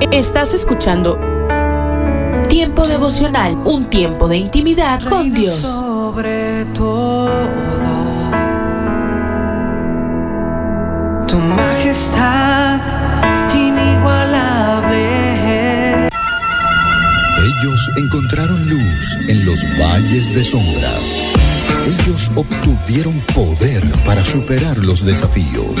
Estás escuchando Tiempo devocional, un tiempo de intimidad con Dios. Sobre todo, tu majestad inigualable. Ellos encontraron luz en los valles de sombra. Ellos obtuvieron poder para superar los desafíos.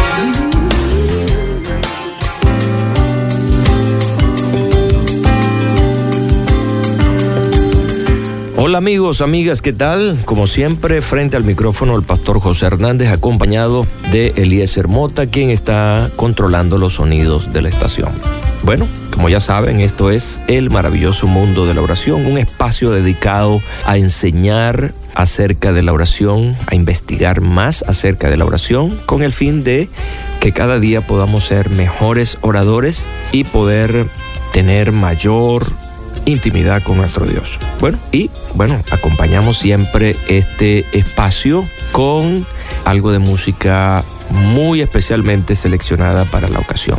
Hola amigos, amigas, ¿qué tal? Como siempre, frente al micrófono el pastor José Hernández, acompañado de Eliezer Mota, quien está controlando los sonidos de la estación. Bueno, como ya saben, esto es el maravilloso mundo de la oración, un espacio dedicado a enseñar acerca de la oración, a investigar más acerca de la oración, con el fin de que cada día podamos ser mejores oradores y poder tener mayor intimidad con nuestro Dios. Bueno, y bueno, acompañamos siempre este espacio con algo de música muy especialmente seleccionada para la ocasión.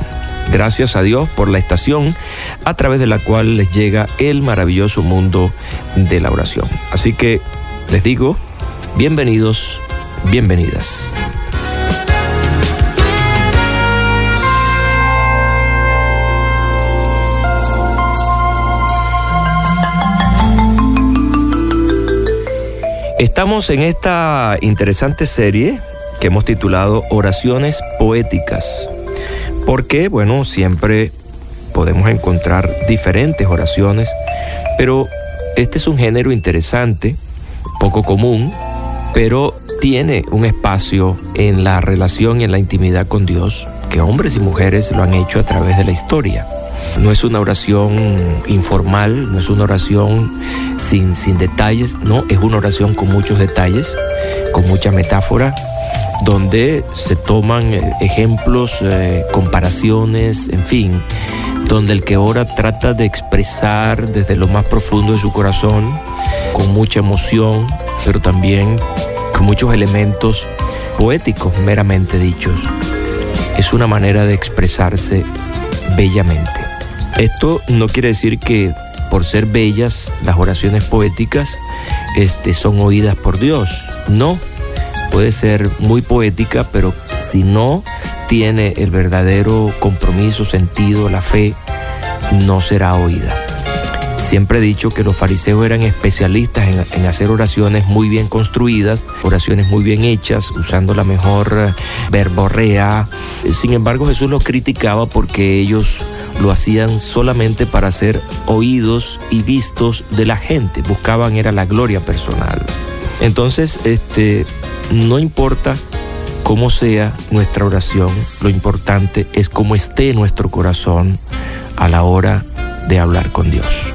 Gracias a Dios por la estación a través de la cual les llega el maravilloso mundo de la oración. Así que les digo, bienvenidos, bienvenidas. Estamos en esta interesante serie que hemos titulado Oraciones Poéticas, porque, bueno, siempre podemos encontrar diferentes oraciones, pero este es un género interesante, poco común, pero tiene un espacio en la relación y en la intimidad con Dios que hombres y mujeres lo han hecho a través de la historia. No es una oración informal, no es una oración sin, sin detalles, no, es una oración con muchos detalles, con mucha metáfora, donde se toman eh, ejemplos, eh, comparaciones, en fin, donde el que ora trata de expresar desde lo más profundo de su corazón, con mucha emoción, pero también con muchos elementos poéticos meramente dichos. Es una manera de expresarse bellamente. Esto no quiere decir que por ser bellas las oraciones poéticas este, son oídas por Dios. No, puede ser muy poética, pero si no tiene el verdadero compromiso, sentido, la fe, no será oída. Siempre he dicho que los fariseos eran especialistas en, en, hacer oraciones muy bien construidas, oraciones muy bien hechas, usando la mejor eh, verborrea. Sin embargo, Jesús los criticaba porque ellos lo hacían solamente para ser oídos y vistos de la gente, buscaban era la gloria personal. Entonces, este, no importa cómo sea nuestra oración, lo importante es cómo esté nuestro corazón a la hora de hablar con Dios.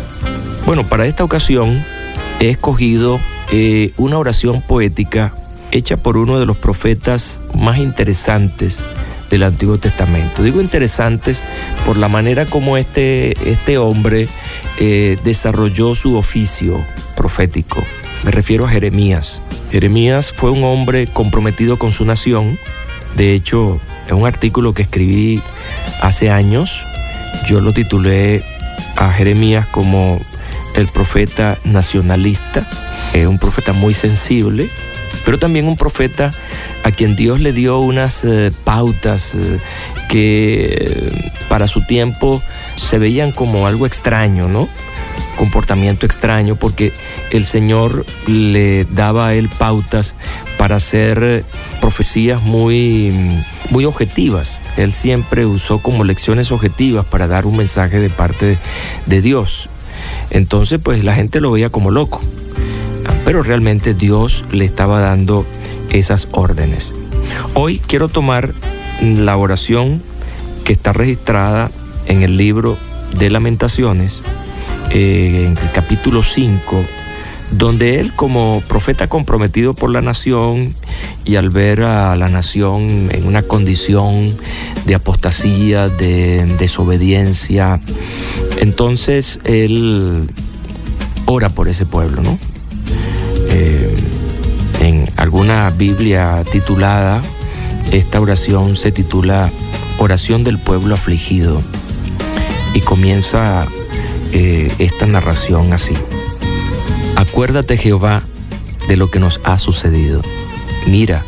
Bueno, para esta ocasión he escogido eh, una oración poética hecha por uno de los profetas más interesantes del Antiguo Testamento. Digo interesantes por la manera como este, este hombre eh, desarrolló su oficio profético. Me refiero a Jeremías. Jeremías fue un hombre comprometido con su nación. De hecho, en un artículo que escribí hace años, yo lo titulé a Jeremías como el profeta nacionalista, eh, un profeta muy sensible, pero también un profeta a quien Dios le dio unas eh, pautas eh, que eh, para su tiempo se veían como algo extraño, ¿no? Comportamiento extraño, porque el Señor le daba a él pautas para hacer profecías muy, muy objetivas. Él siempre usó como lecciones objetivas para dar un mensaje de parte de, de Dios. Entonces, pues la gente lo veía como loco pero realmente Dios le estaba dando esas órdenes. Hoy quiero tomar la oración que está registrada en el libro de lamentaciones, eh, en el capítulo 5, donde él como profeta comprometido por la nación y al ver a la nación en una condición de apostasía, de desobediencia, entonces él ora por ese pueblo, ¿no? Alguna Biblia titulada, esta oración se titula Oración del pueblo afligido y comienza eh, esta narración así. Acuérdate Jehová de lo que nos ha sucedido. Mira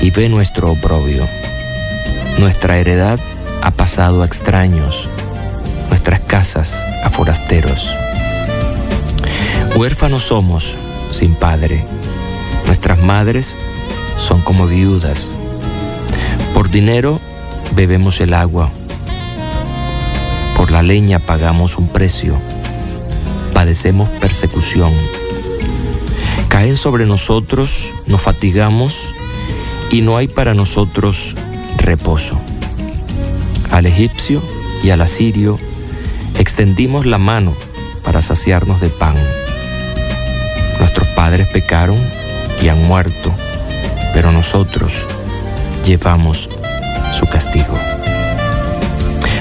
y ve nuestro oprobio. Nuestra heredad ha pasado a extraños, nuestras casas a forasteros. Huérfanos somos sin padre, nuestras madres son como viudas. Por dinero bebemos el agua, por la leña pagamos un precio, padecemos persecución Caen sobre nosotros, nos fatigamos y no hay para nosotros reposo. Al egipcio y al asirio extendimos la mano para saciarnos de pan. Nuestros padres pecaron y han muerto, pero nosotros llevamos su castigo.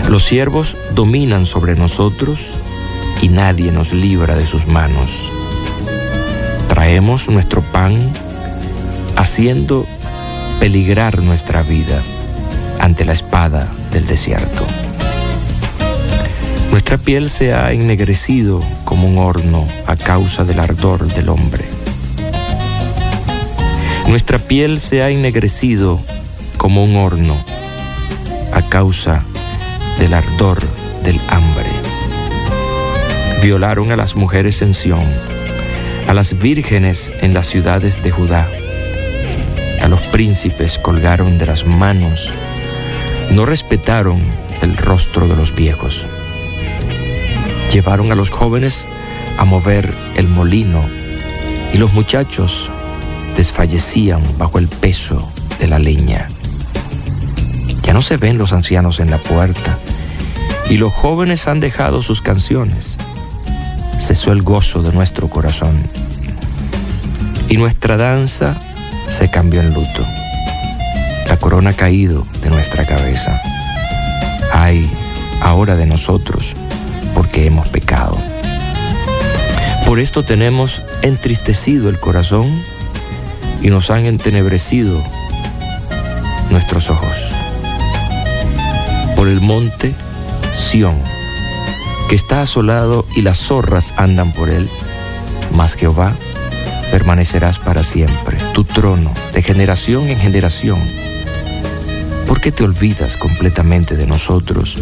Los siervos dominan sobre nosotros y nadie nos libra de sus manos traemos nuestro pan haciendo peligrar nuestra vida ante la espada del desierto. Nuestra piel se ha ennegrecido como un horno a causa del ardor del hombre. Nuestra piel se ha ennegrecido como un horno a causa del ardor del hambre. Violaron a las mujeres en Sión a las vírgenes en las ciudades de Judá. A los príncipes colgaron de las manos, no respetaron el rostro de los viejos. Llevaron a los jóvenes a mover el molino y los muchachos desfallecían bajo el peso de la leña. Ya no se ven los ancianos en la puerta y los jóvenes han dejado sus canciones cesó el gozo de nuestro corazón y nuestra danza se cambió en luto. La corona ha caído de nuestra cabeza. Ay, ahora de nosotros, porque hemos pecado. Por esto tenemos entristecido el corazón y nos han entenebrecido nuestros ojos. Por el monte Sión que está asolado y las zorras andan por él, mas Jehová permanecerás para siempre, tu trono de generación en generación. ¿Por qué te olvidas completamente de nosotros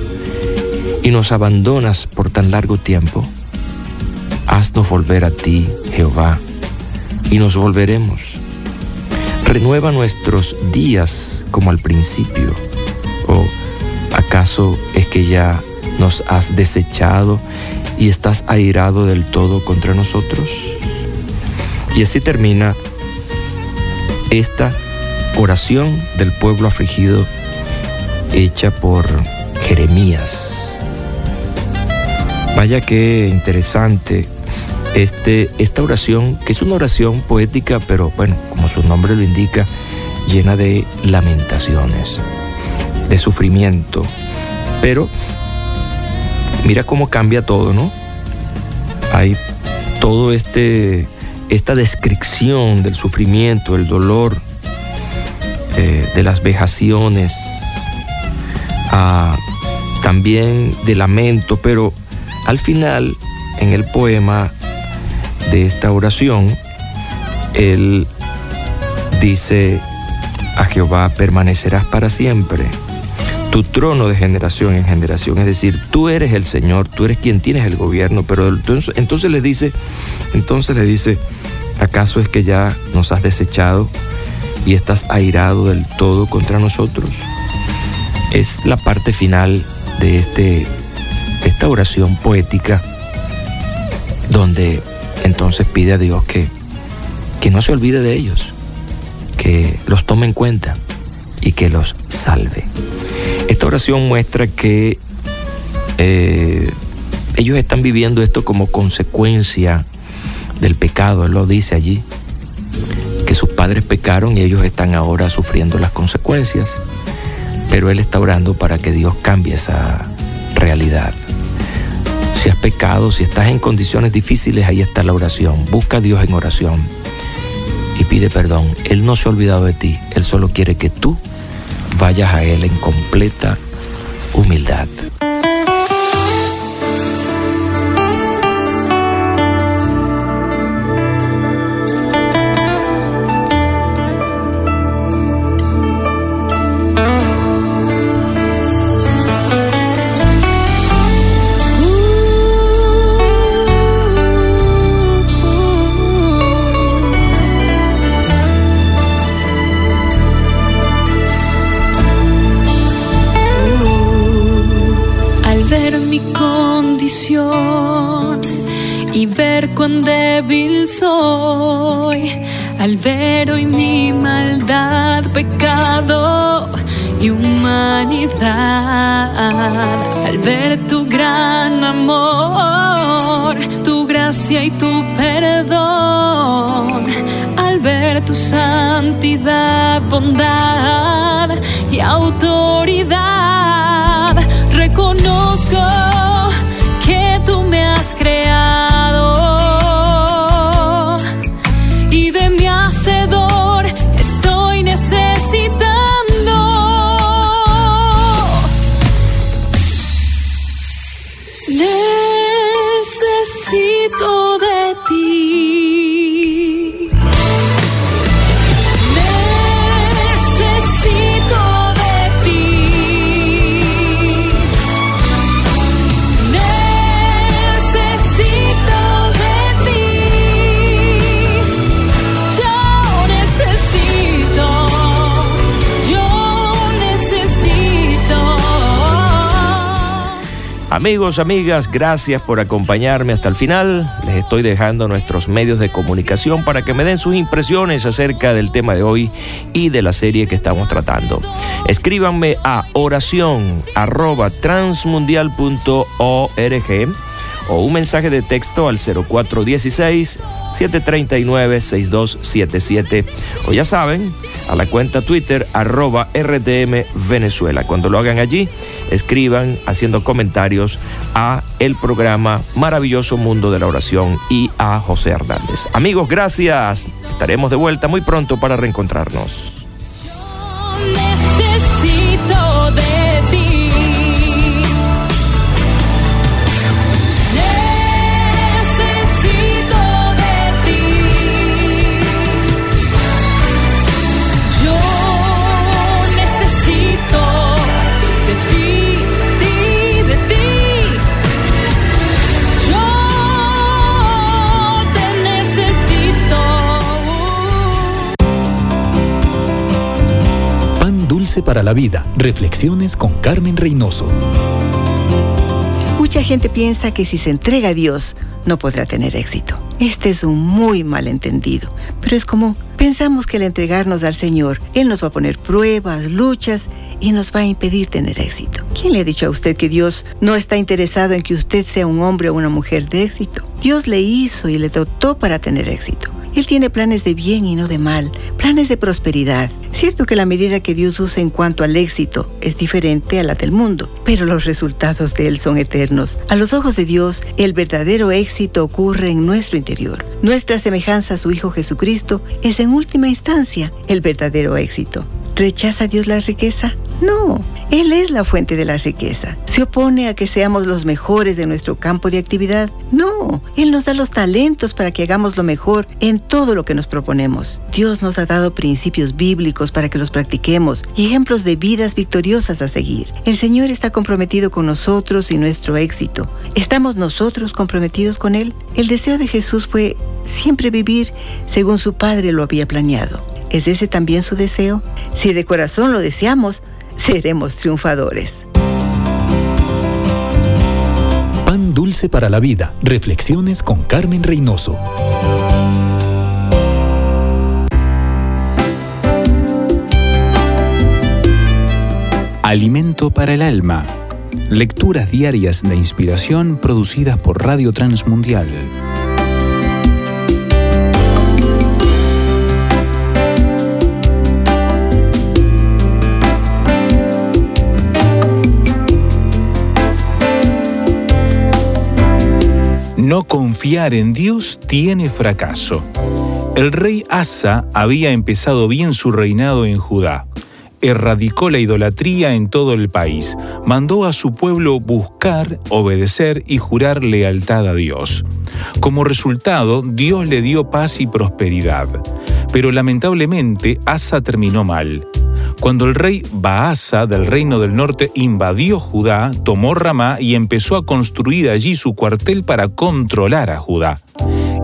y nos abandonas por tan largo tiempo? Haznos volver a ti, Jehová, y nos volveremos. Renueva nuestros días como al principio. ¿O acaso es que ya nos has desechado y estás airado del todo contra nosotros? Y así termina esta oración del pueblo afligido hecha por Jeremías. Vaya qué interesante este, esta oración, que es una oración poética, pero bueno, como su nombre lo indica, llena de lamentaciones, de sufrimiento, pero mira cómo cambia todo, ¿no? Hay todo este esta descripción del sufrimiento, el dolor, eh, de las vejaciones, ah, también de lamento, pero al final, en el poema de esta oración, él dice, a Jehová permanecerás para siempre tu trono de generación en generación. Es decir, tú eres el Señor, tú eres quien tienes el gobierno, pero entonces, entonces le dice, entonces le dice, ¿acaso es que ya nos has desechado y estás airado del todo contra nosotros? Es la parte final de, este, esta oración poética donde entonces pide a Dios que, que no se olvide de ellos, que los tome en cuenta y que los salve. Esta oración muestra que eh, ellos están viviendo esto como consecuencia del pecado, él lo dice allí. que sus padres pecaron y ellos están ahora sufriendo las consecuencias. Pero Él está orando para que Dios cambie esa realidad. Si has pecado, si estás en condiciones difíciles, ahí está la oración. Busca a Dios en oración y pide perdón. Él no se ha olvidado de ti, Él solo quiere que tú vayas a Él en completa humildad. Tu santidad, bondad y autoridad, reconozco que tú me has creado Amigos, amigas, gracias por acompañarme hasta el final. Les estoy dejando nuestros medios de comunicación para que me den sus impresiones acerca del tema de hoy y de la serie que estamos tratando. Escríbanme a oración o un mensaje de texto al 0416-739-6277 o ya saben, a la cuenta Twitter arroba RTM Venezuela. Cuando lo hagan allí, escriban haciendo comentarios a el programa Maravilloso Mundo de la Oración y a José Hernández. Amigos, gracias. Estaremos de vuelta muy pronto para reencontrarnos. Para la Vida. Reflexiones con Carmen Reynoso. Mucha gente piensa que si se entrega a Dios no podrá tener éxito. Este es un muy malentendido, pero es común. Pensamos que al entregarnos al Señor, Él nos va a poner pruebas, luchas y nos va a impedir tener éxito. ¿Quién le ha dicho a usted que Dios no está interesado en que usted sea un hombre o una mujer de éxito? Dios le hizo y le dotó para tener éxito. Él tiene planes de bien y no de mal, planes de prosperidad. Cierto que la medida que Dios usa en cuanto al éxito es diferente a la del mundo, pero los resultados de Él son eternos. A los ojos de Dios, el verdadero éxito ocurre en nuestro interior. Nuestra semejanza a su Hijo Jesucristo es en última instancia el verdadero éxito. ¿Rechaza Dios la riqueza? No, Él es la fuente de la riqueza. ¿Se opone a que seamos los mejores de nuestro campo de actividad? No, Él nos da los talentos para que hagamos lo mejor en todo lo que nos proponemos. Dios nos ha dado principios bíblicos para que los practiquemos y ejemplos de vidas victoriosas a seguir. El Señor está comprometido con nosotros y nuestro éxito. ¿Estamos nosotros comprometidos con Él? El deseo de Jesús fue siempre vivir según su Padre lo había planeado. ¿Es ese también su deseo? Si de corazón lo deseamos, seremos triunfadores. Pan dulce para la vida. Reflexiones con Carmen Reynoso. Alimento para el alma. Lecturas diarias de inspiración producidas por Radio Transmundial. No confiar en Dios tiene fracaso. El rey Asa había empezado bien su reinado en Judá. Erradicó la idolatría en todo el país. Mandó a su pueblo buscar, obedecer y jurar lealtad a Dios. Como resultado, Dios le dio paz y prosperidad. Pero lamentablemente, Asa terminó mal. Cuando el rey Baasa del reino del norte invadió Judá, tomó Ramá y empezó a construir allí su cuartel para controlar a Judá.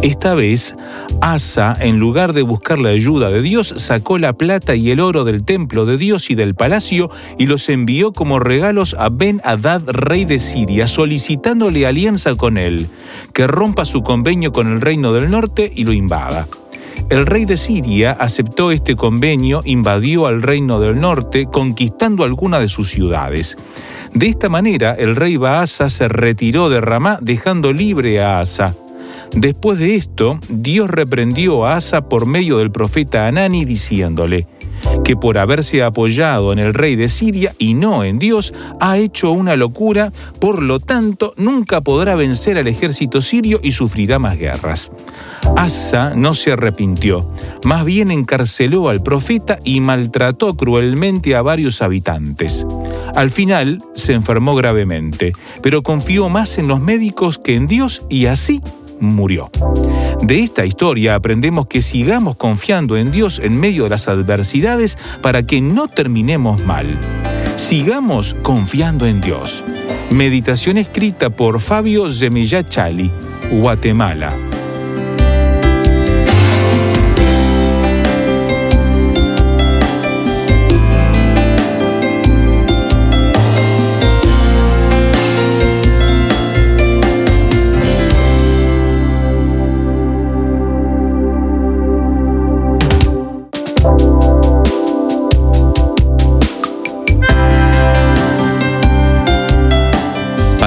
Esta vez, Asa, en lugar de buscar la ayuda de Dios, sacó la plata y el oro del templo de Dios y del palacio y los envió como regalos a Ben-Hadad, rey de Siria, solicitándole alianza con él, que rompa su convenio con el reino del norte y lo invada. El rey de Siria aceptó este convenio, invadió al reino del norte, conquistando algunas de sus ciudades. De esta manera, el rey Baasa se retiró de Ramá, dejando libre a Asa. Después de esto, Dios reprendió a Asa por medio del profeta Anani, diciéndole, que por haberse apoyado en el rey de Siria y no en Dios, ha hecho una locura, por lo tanto nunca podrá vencer al ejército sirio y sufrirá más guerras. Asa no se arrepintió, más bien encarceló al profeta y maltrató cruelmente a varios habitantes. Al final se enfermó gravemente, pero confió más en los médicos que en Dios y así murió. De esta historia aprendemos que sigamos confiando en Dios en medio de las adversidades para que no terminemos mal. Sigamos confiando en Dios. Meditación escrita por Fabio Chali, Guatemala.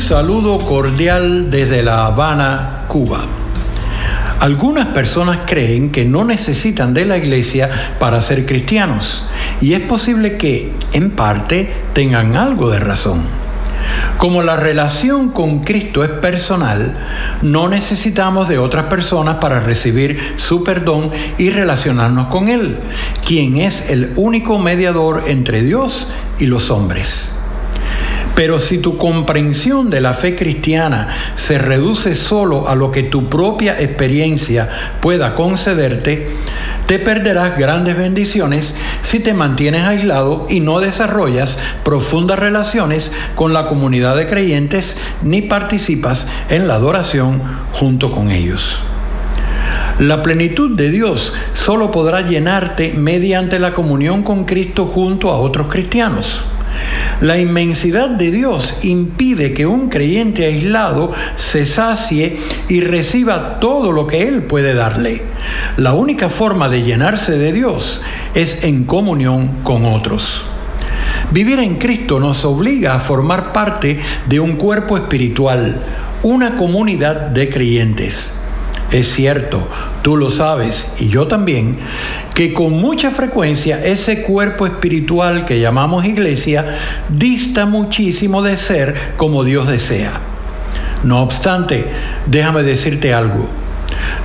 Saludo cordial desde La Habana, Cuba. Algunas personas creen que no necesitan de la iglesia para ser cristianos y es posible que, en parte, tengan algo de razón. Como la relación con Cristo es personal, no necesitamos de otras personas para recibir su perdón y relacionarnos con Él, quien es el único mediador entre Dios y los hombres. Pero si tu comprensión de la fe cristiana se reduce solo a lo que tu propia experiencia pueda concederte, te perderás grandes bendiciones si te mantienes aislado y no desarrollas profundas relaciones con la comunidad de creyentes ni participas en la adoración junto con ellos. La plenitud de Dios solo podrá llenarte mediante la comunión con Cristo junto a otros cristianos. La inmensidad de Dios impide que un creyente aislado se sacie y reciba todo lo que Él puede darle. La única forma de llenarse de Dios es en comunión con otros. Vivir en Cristo nos obliga a formar parte de un cuerpo espiritual, una comunidad de creyentes. Es cierto, tú lo sabes y yo también, que con mucha frecuencia ese cuerpo espiritual que llamamos iglesia dista muchísimo de ser como Dios desea. No obstante, déjame decirte algo.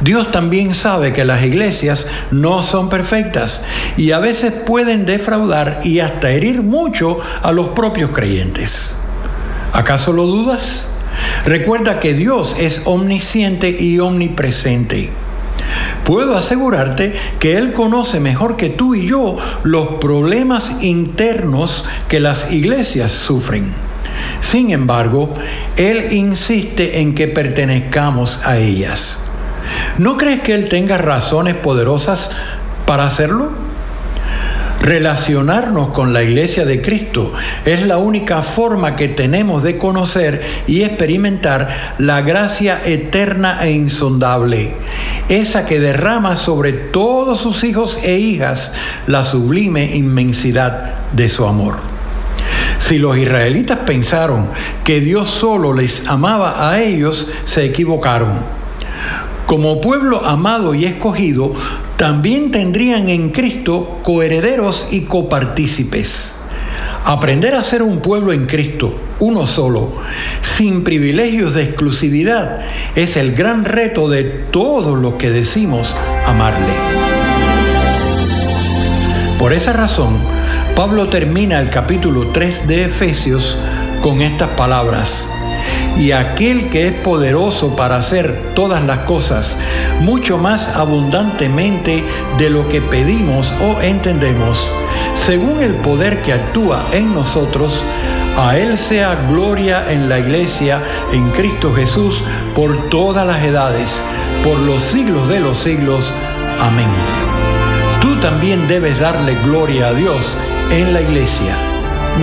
Dios también sabe que las iglesias no son perfectas y a veces pueden defraudar y hasta herir mucho a los propios creyentes. ¿Acaso lo dudas? Recuerda que Dios es omnisciente y omnipresente. Puedo asegurarte que Él conoce mejor que tú y yo los problemas internos que las iglesias sufren. Sin embargo, Él insiste en que pertenezcamos a ellas. ¿No crees que Él tenga razones poderosas para hacerlo? Relacionarnos con la iglesia de Cristo es la única forma que tenemos de conocer y experimentar la gracia eterna e insondable, esa que derrama sobre todos sus hijos e hijas la sublime inmensidad de su amor. Si los israelitas pensaron que Dios solo les amaba a ellos, se equivocaron. Como pueblo amado y escogido, también tendrían en Cristo coherederos y copartícipes. Aprender a ser un pueblo en Cristo, uno solo, sin privilegios de exclusividad, es el gran reto de todos los que decimos amarle. Por esa razón, Pablo termina el capítulo 3 de Efesios con estas palabras y aquel que es poderoso para hacer todas las cosas mucho más abundantemente de lo que pedimos o entendemos, según el poder que actúa en nosotros, a Él sea gloria en la iglesia, en Cristo Jesús, por todas las edades, por los siglos de los siglos. Amén. Tú también debes darle gloria a Dios en la iglesia.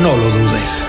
No lo dudes.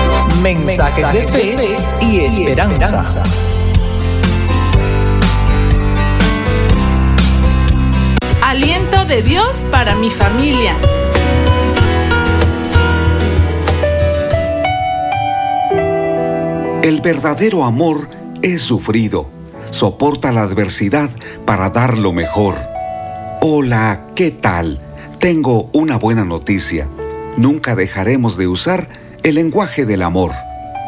Mensajes, de, fe y esperanza. Aliento de Dios para mi familia. El verdadero amor es sufrido, soporta la adversidad para dar lo mejor. Hola, ¿qué tal? Tengo una buena noticia. Nunca dejaremos de usar el lenguaje del amor.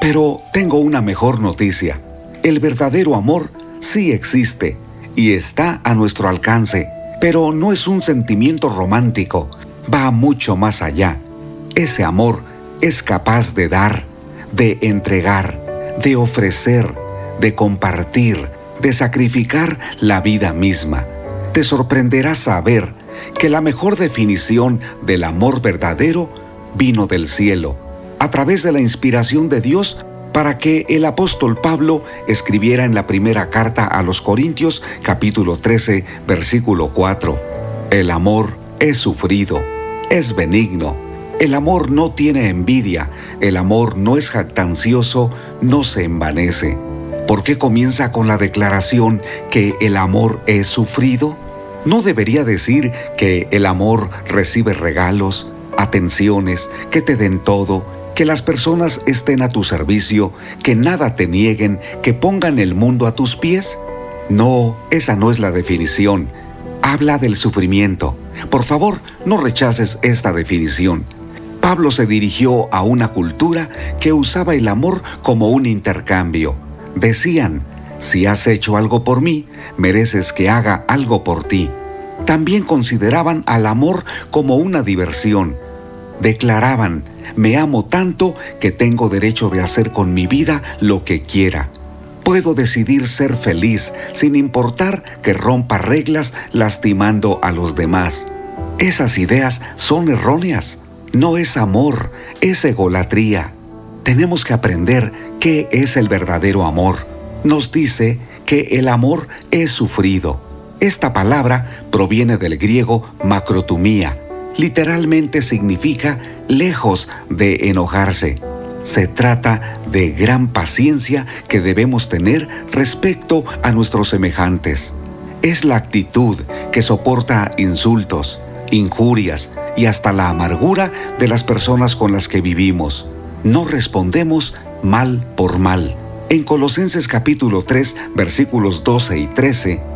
Pero tengo una mejor noticia. El verdadero amor sí existe y está a nuestro alcance, pero no es un sentimiento romántico, va mucho más allá. Ese amor es capaz de dar, de entregar, de ofrecer, de compartir, de sacrificar la vida misma. Te sorprenderá saber que la mejor definición del amor verdadero vino del cielo a través de la inspiración de Dios para que el apóstol Pablo escribiera en la primera carta a los Corintios capítulo 13 versículo 4. El amor es sufrido, es benigno, el amor no tiene envidia, el amor no es jactancioso, no se envanece. ¿Por qué comienza con la declaración que el amor es sufrido? ¿No debería decir que el amor recibe regalos, atenciones, que te den todo, que las personas estén a tu servicio, que nada te nieguen, que pongan el mundo a tus pies? No, esa no es la definición. Habla del sufrimiento. Por favor, no rechaces esta definición. Pablo se dirigió a una cultura que usaba el amor como un intercambio. Decían, si has hecho algo por mí, mereces que haga algo por ti. También consideraban al amor como una diversión. Declaraban, me amo tanto que tengo derecho de hacer con mi vida lo que quiera. Puedo decidir ser feliz sin importar que rompa reglas lastimando a los demás. Esas ideas son erróneas. No es amor, es egolatría. Tenemos que aprender qué es el verdadero amor. Nos dice que el amor es sufrido. Esta palabra proviene del griego macrotumía, literalmente significa lejos de enojarse. Se trata de gran paciencia que debemos tener respecto a nuestros semejantes. Es la actitud que soporta insultos, injurias y hasta la amargura de las personas con las que vivimos. No respondemos mal por mal. En Colosenses capítulo 3 versículos 12 y 13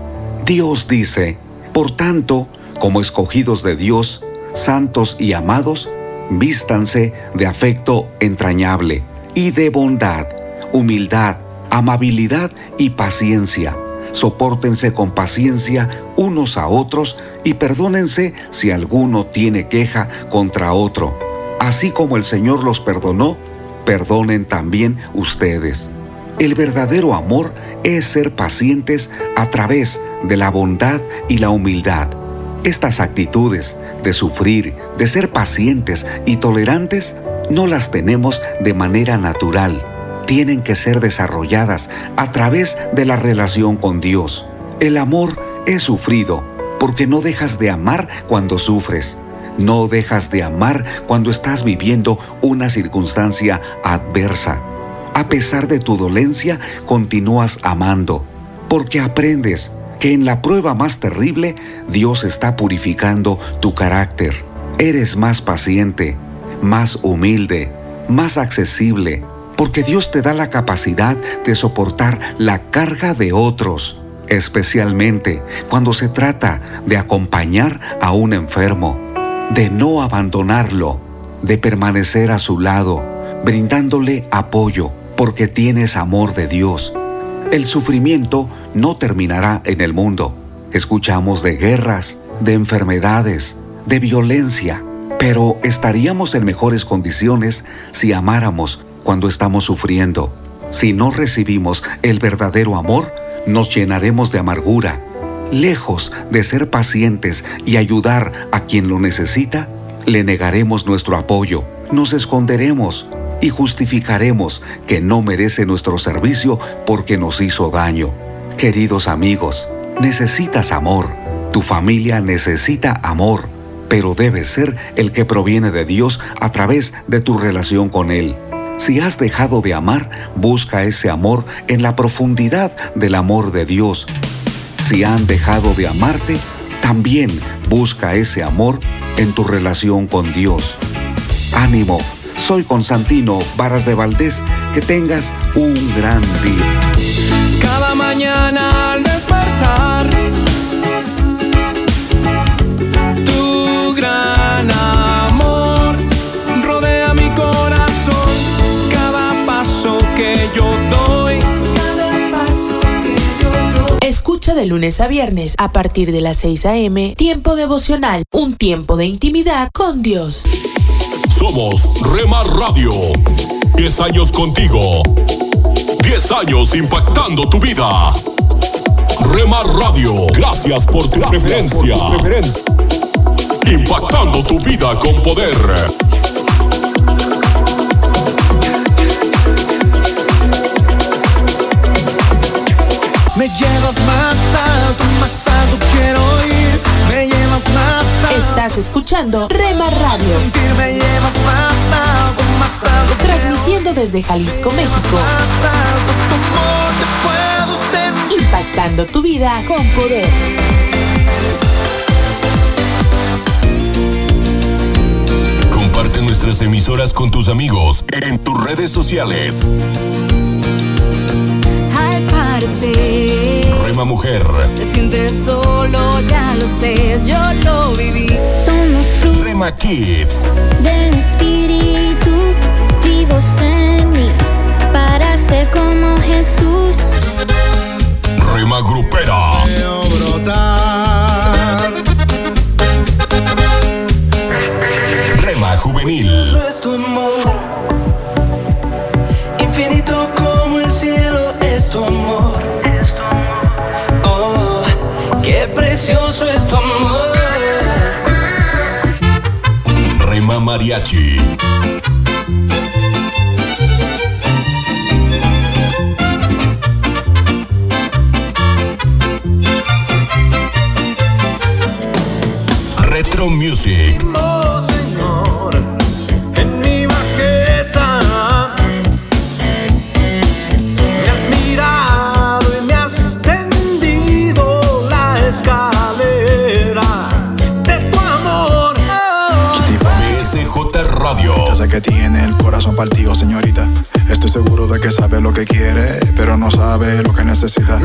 Dios dice, por tanto, como escogidos de Dios, santos y amados, vístanse de afecto entrañable y de bondad, humildad, amabilidad y paciencia. Sopórtense con paciencia unos a otros y perdónense si alguno tiene queja contra otro. Así como el Señor los perdonó, perdonen también ustedes. El verdadero amor es ser pacientes a través de la bondad y la humildad. Estas actitudes de sufrir, de ser pacientes y tolerantes, no las tenemos de manera natural. Tienen que ser desarrolladas a través de la relación con Dios. El amor es sufrido porque no dejas de amar cuando sufres. No dejas de amar cuando estás viviendo una circunstancia adversa. A pesar de tu dolencia, continúas amando, porque aprendes que en la prueba más terrible Dios está purificando tu carácter. Eres más paciente, más humilde, más accesible, porque Dios te da la capacidad de soportar la carga de otros, especialmente cuando se trata de acompañar a un enfermo, de no abandonarlo, de permanecer a su lado, brindándole apoyo, porque tienes amor de Dios. El sufrimiento no terminará en el mundo. Escuchamos de guerras, de enfermedades, de violencia, pero estaríamos en mejores condiciones si amáramos cuando estamos sufriendo. Si no recibimos el verdadero amor, nos llenaremos de amargura. Lejos de ser pacientes y ayudar a quien lo necesita, le negaremos nuestro apoyo, nos esconderemos y justificaremos que no merece nuestro servicio porque nos hizo daño. Queridos amigos, necesitas amor. Tu familia necesita amor, pero debe ser el que proviene de Dios a través de tu relación con Él. Si has dejado de amar, busca ese amor en la profundidad del amor de Dios. Si han dejado de amarte, también busca ese amor en tu relación con Dios. Ánimo, soy Constantino Varas de Valdés. Que tengas un gran día. Cada mañana al despertar, tu gran amor rodea mi corazón. Cada paso que yo doy, cada paso que yo doy. Escucha de lunes a viernes a partir de las 6 a.m. Tiempo devocional, un tiempo de intimidad con Dios. Somos Rema Radio. 10 años contigo. 10 años impactando tu vida. Rema Radio, gracias por tu preferencia. Impactando tu vida con poder. Me llevas más alto, más alto quiero ir. Me llevas más alto. Estás escuchando Rema Radio, Sentir me llevas más alto, más alto. transmitiendo desde Jalisco, México, Más alto, te puedo sentir. impactando tu vida con poder. Comparte nuestras emisoras con tus amigos en tus redes sociales. Al parecer, Rema Mujer, te sientes solo, ya lo sé, yo lo viví. Somos frutos Rema Kids, del Espíritu, vivos en mí, para ser como Jesús. Rema Grupera, Rema Juvenil, es tu amor. Mariachi,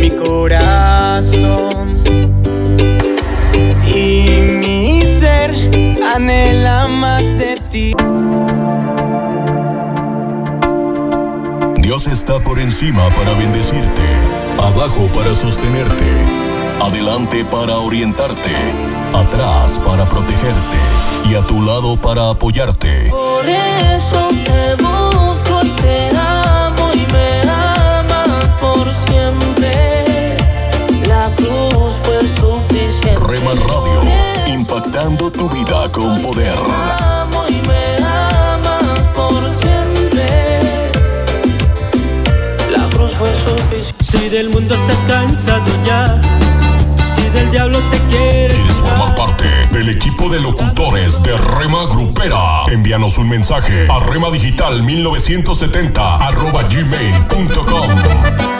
Mi corazón. Y mi ser anhela más de ti. Dios está por encima para bendecirte, abajo para sostenerte, adelante para orientarte, atrás para protegerte y a tu lado para apoyarte. Por eso te busco y te fue suficiente. Si del mundo estás cansado ya, si del diablo te quieres. ¿Quieres formar parte del equipo de locutores de Rema Grupera? Envíanos un mensaje a remadigital1970 arroba gmail.com.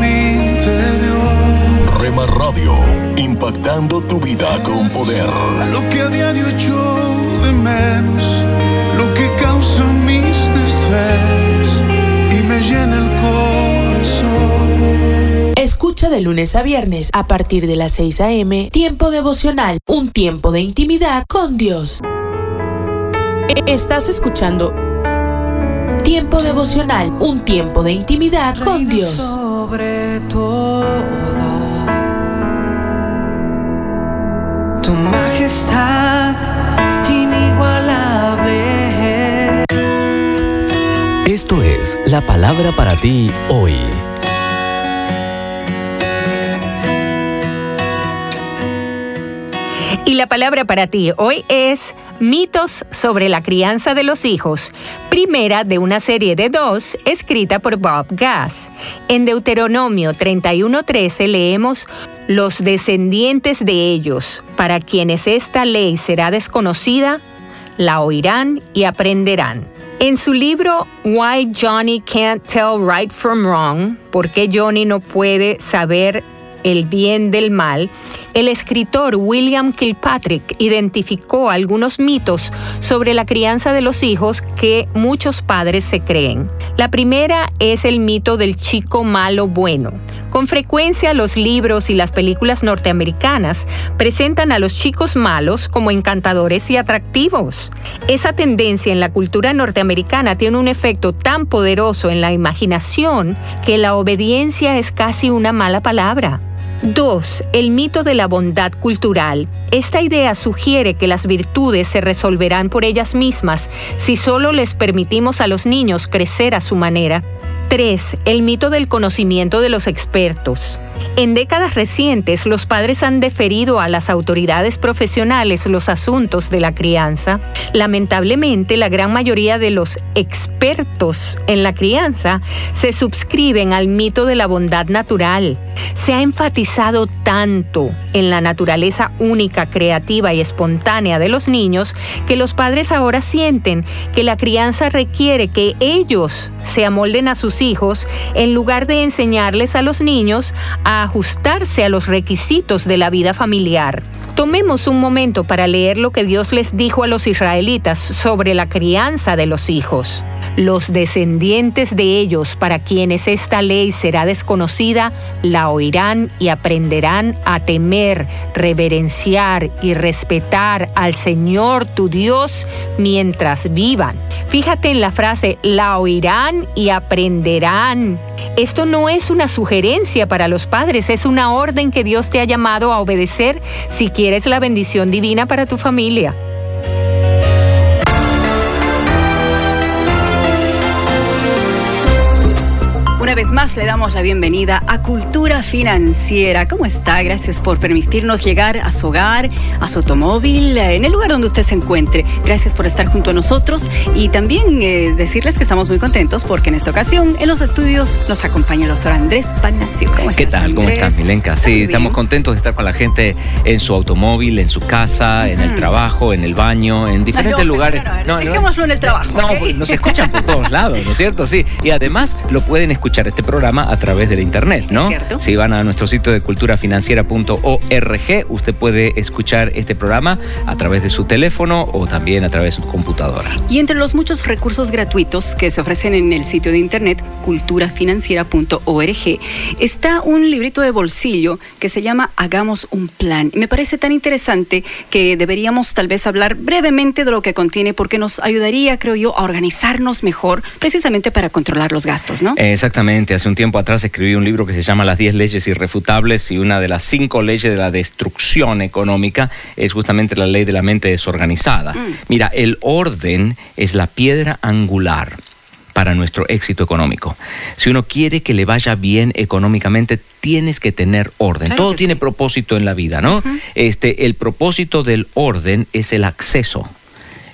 Mi interior, Rema Radio, impactando tu vida con poder. lo que a diario echo de menos, lo que causa mis desvelos y me llena el corazón. Escucha de lunes a viernes a partir de las 6 a.m. Tiempo devocional, un tiempo de intimidad con Dios. Estás escuchando Tiempo devocional, un tiempo de intimidad con Dios. Sobre todo, tu majestad inigualable. Esto es la palabra para ti hoy. Y la palabra para ti hoy es Mitos sobre la crianza de los hijos, primera de una serie de dos escrita por Bob Gass. En Deuteronomio 31:13 leemos Los descendientes de ellos, para quienes esta ley será desconocida, la oirán y aprenderán. En su libro Why Johnny Can't Tell Right from Wrong, ¿por qué Johnny no puede saber el bien del mal, el escritor William Kilpatrick identificó algunos mitos sobre la crianza de los hijos que muchos padres se creen. La primera es el mito del chico malo bueno. Con frecuencia los libros y las películas norteamericanas presentan a los chicos malos como encantadores y atractivos. Esa tendencia en la cultura norteamericana tiene un efecto tan poderoso en la imaginación que la obediencia es casi una mala palabra. 2. El mito de la bondad cultural. Esta idea sugiere que las virtudes se resolverán por ellas mismas si solo les permitimos a los niños crecer a su manera. 3. El mito del conocimiento de los expertos. En décadas recientes, los padres han deferido a las autoridades profesionales los asuntos de la crianza. Lamentablemente, la gran mayoría de los expertos en la crianza se suscriben al mito de la bondad natural. Se ha enfatizado tanto en la naturaleza única, creativa y espontánea de los niños que los padres ahora sienten que la crianza requiere que ellos se amolden a sus hijos en lugar de enseñarles a los niños a ajustarse a los requisitos de la vida familiar. Tomemos un momento para leer lo que Dios les dijo a los israelitas sobre la crianza de los hijos. Los descendientes de ellos para quienes esta ley será desconocida, la oirán y aprenderán a temer, reverenciar y respetar al Señor tu Dios mientras vivan. Fíjate en la frase, la oirán y aprenderán. Esto no es una sugerencia para los padres, es una orden que Dios te ha llamado a obedecer si quieres la bendición divina para tu familia. Una vez más le damos la bienvenida a Cultura Financiera. ¿Cómo está? Gracias por permitirnos llegar a su hogar, a su automóvil, eh, en el lugar donde usted se encuentre. Gracias por estar junto a nosotros y también eh, decirles que estamos muy contentos porque en esta ocasión en los estudios nos acompaña el doctor Andrés Panacio. ¿Cómo ¿Qué tal? ¿Cómo estás, Milenka? Sí, estamos contentos de estar con la gente en su automóvil, en su casa, en el trabajo, en el baño, en diferentes lugares. No, dejémoslo en el trabajo. No, pues, nos escuchan por todos lados, ¿no es cierto? Sí. Y además lo pueden escuchar este programa a través de la internet, ¿no? Si van a nuestro sitio de culturafinanciera.org, usted puede escuchar este programa a través de su teléfono o también a través de su computadora. Y entre los muchos recursos gratuitos que se ofrecen en el sitio de internet culturafinanciera.org está un librito de bolsillo que se llama Hagamos un plan. Me parece tan interesante que deberíamos tal vez hablar brevemente de lo que contiene porque nos ayudaría, creo yo, a organizarnos mejor precisamente para controlar los gastos, ¿no? Exactamente Hace un tiempo atrás escribí un libro que se llama Las 10 leyes irrefutables y una de las cinco leyes de la destrucción económica es justamente la ley de la mente desorganizada. Mm. Mira, el orden es la piedra angular para nuestro éxito económico. Si uno quiere que le vaya bien económicamente, tienes que tener orden. Todo tiene propósito en la vida, ¿no? Este, el propósito del orden es el acceso.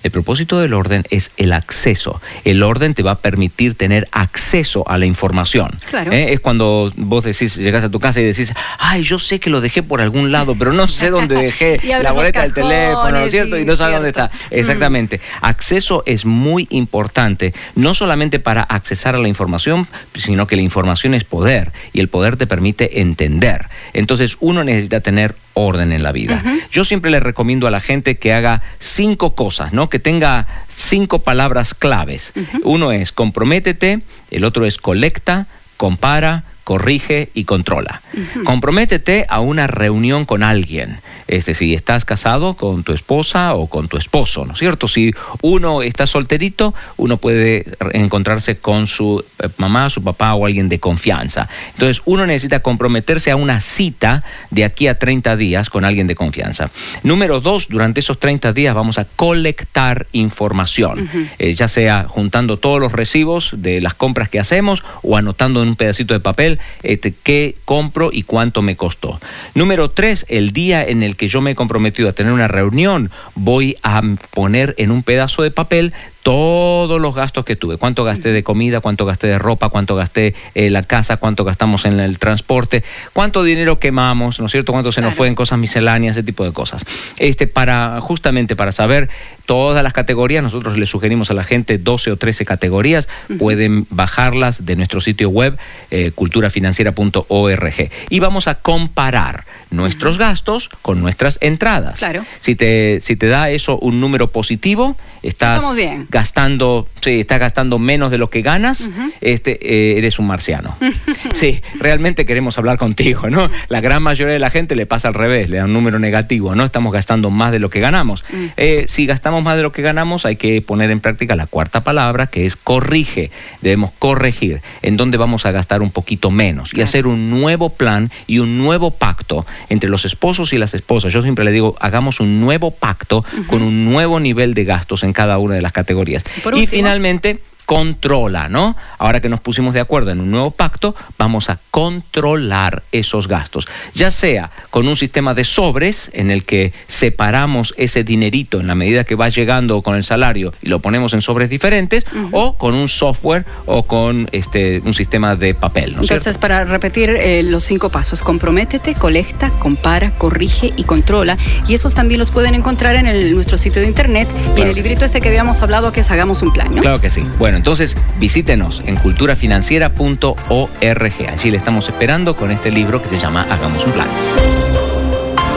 El propósito del orden es el acceso. El orden te va a permitir tener acceso a la información. ¿Eh? Es cuando vos decís, llegas a tu casa y decís, ay, yo sé que lo dejé por algún lado, pero no sé dónde dejé la boleta del teléfono, ¿no es cierto? Y no sabes dónde está. Mm. Exactamente. Acceso es muy importante, no solamente para accesar a la información, sino que la información es poder y el poder te permite entender. Entonces uno necesita tener orden en la vida. Yo siempre le recomiendo a la gente que haga cinco cosas, ¿no? Que tenga cinco palabras claves. Uno es comprométete, el otro es colecta, compara, corrige y controla. Comprométete a una reunión con alguien. Este, si estás casado con tu esposa o con tu esposo, ¿no es cierto? Si uno está solterito, uno puede encontrarse con su eh, mamá, su papá o alguien de confianza. Entonces, uno necesita comprometerse a una cita de aquí a 30 días con alguien de confianza. Número dos, durante esos 30 días vamos a colectar información, eh, ya sea juntando todos los recibos de las compras que hacemos o anotando en un pedacito de papel este, qué compro y cuánto me costó. Número tres, el día en el que yo me he comprometido a tener una reunión, voy a poner en un pedazo de papel todos los gastos que tuve, cuánto gasté de comida, cuánto gasté de ropa, cuánto gasté en la casa, cuánto gastamos en el transporte, cuánto dinero quemamos, ¿no es cierto? Cuánto se nos fue en cosas misceláneas, ese tipo de cosas. Este, para, justamente para saber todas las categorías, nosotros le sugerimos a la gente 12 o 13 categorías, pueden bajarlas de nuestro sitio web, eh, culturafinanciera.org. Y vamos a comparar nuestros gastos con nuestras entradas. Claro. Si te, si te da eso un número positivo, estás bien. gastando, sí, estás gastando menos de lo que ganas, este, eh, eres un marciano. Sí, realmente queremos hablar contigo, ¿no? La gran mayoría de la gente le pasa al revés, le da un número negativo, ¿no? Estamos gastando más de lo que ganamos. Eh, si gastamos más de lo que ganamos, hay que poner en práctica la cuarta palabra, que es corrige. Debemos corregir en dónde vamos a gastar un poquito menos y hacer un nuevo plan y un nuevo pacto entre los esposos y las esposas. Yo siempre le digo, hagamos un nuevo pacto con un nuevo nivel de gastos en cada una de las categorías. Por y último- finalmente controla, ¿no? Ahora que nos pusimos de acuerdo en un nuevo pacto, vamos a controlar esos gastos, ya sea con un sistema de sobres en el que separamos ese dinerito en la medida que va llegando con el salario y lo ponemos en sobres diferentes, o con un software o con este un sistema de papel, ¿no es Entonces, cierto? para repetir eh, los cinco pasos, comprométete, colecta, compara, corrige y controla. Y esos también los pueden encontrar en el- nuestro sitio de internet y en el librito este que habíamos hablado que es Hagamos un Plan, ¿no? Claro que sí. Bueno, entonces visítenos en culturafinanciera.org. Allí le estamos esperando con este libro que se llama Hagamos un plan.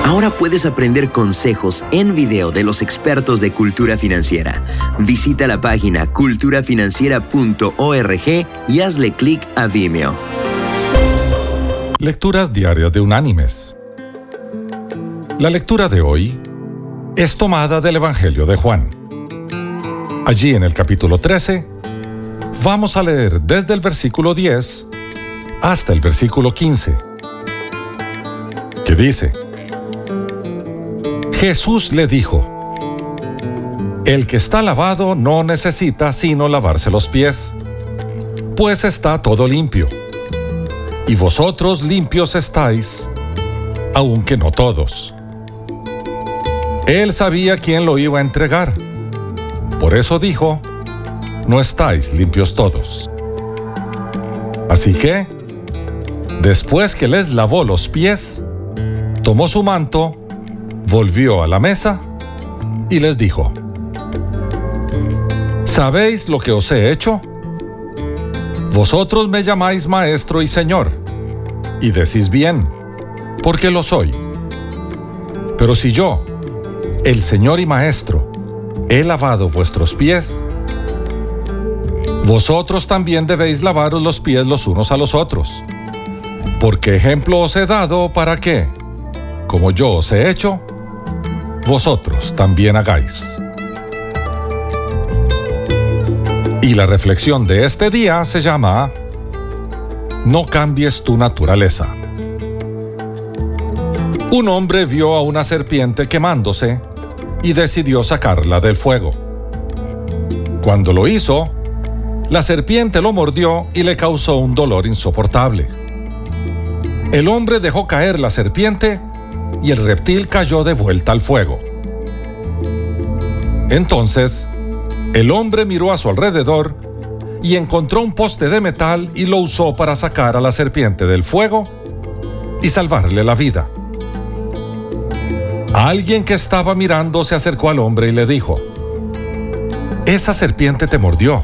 Ahora puedes aprender consejos en video de los expertos de cultura financiera. Visita la página culturafinanciera.org y hazle clic a Vimeo. Lecturas diarias de Unánimes. La lectura de hoy es tomada del Evangelio de Juan. Allí en el capítulo 13 vamos a leer desde el versículo 10 hasta el versículo 15, que dice, Jesús le dijo, El que está lavado no necesita sino lavarse los pies, pues está todo limpio y vosotros limpios estáis, aunque no todos. Él sabía quién lo iba a entregar. Por eso dijo, no estáis limpios todos. Así que, después que les lavó los pies, tomó su manto, volvió a la mesa y les dijo, ¿sabéis lo que os he hecho? Vosotros me llamáis maestro y señor, y decís bien, porque lo soy. Pero si yo, el señor y maestro, he lavado vuestros pies, vosotros también debéis lavaros los pies los unos a los otros. Porque ejemplo os he dado para que, como yo os he hecho, vosotros también hagáis. Y la reflexión de este día se llama No cambies tu naturaleza. Un hombre vio a una serpiente quemándose y decidió sacarla del fuego. Cuando lo hizo, la serpiente lo mordió y le causó un dolor insoportable. El hombre dejó caer la serpiente y el reptil cayó de vuelta al fuego. Entonces, el hombre miró a su alrededor y encontró un poste de metal y lo usó para sacar a la serpiente del fuego y salvarle la vida. Alguien que estaba mirando se acercó al hombre y le dijo, Esa serpiente te mordió.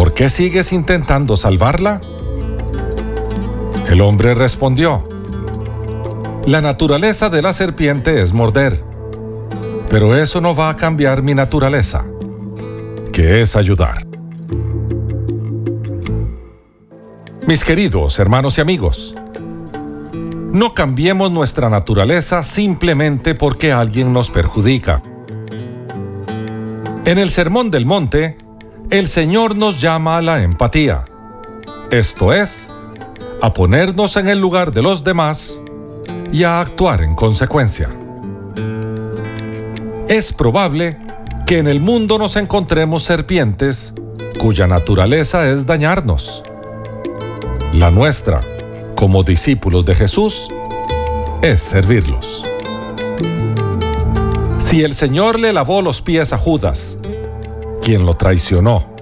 ¿Por qué sigues intentando salvarla? El hombre respondió, La naturaleza de la serpiente es morder, pero eso no va a cambiar mi naturaleza, que es ayudar. Mis queridos hermanos y amigos, no cambiemos nuestra naturaleza simplemente porque alguien nos perjudica. En el Sermón del Monte, el Señor nos llama a la empatía, esto es, a ponernos en el lugar de los demás y a actuar en consecuencia. Es probable que en el mundo nos encontremos serpientes cuya naturaleza es dañarnos. La nuestra, como discípulos de Jesús, es servirlos. Si el Señor le lavó los pies a Judas quien lo traicionó.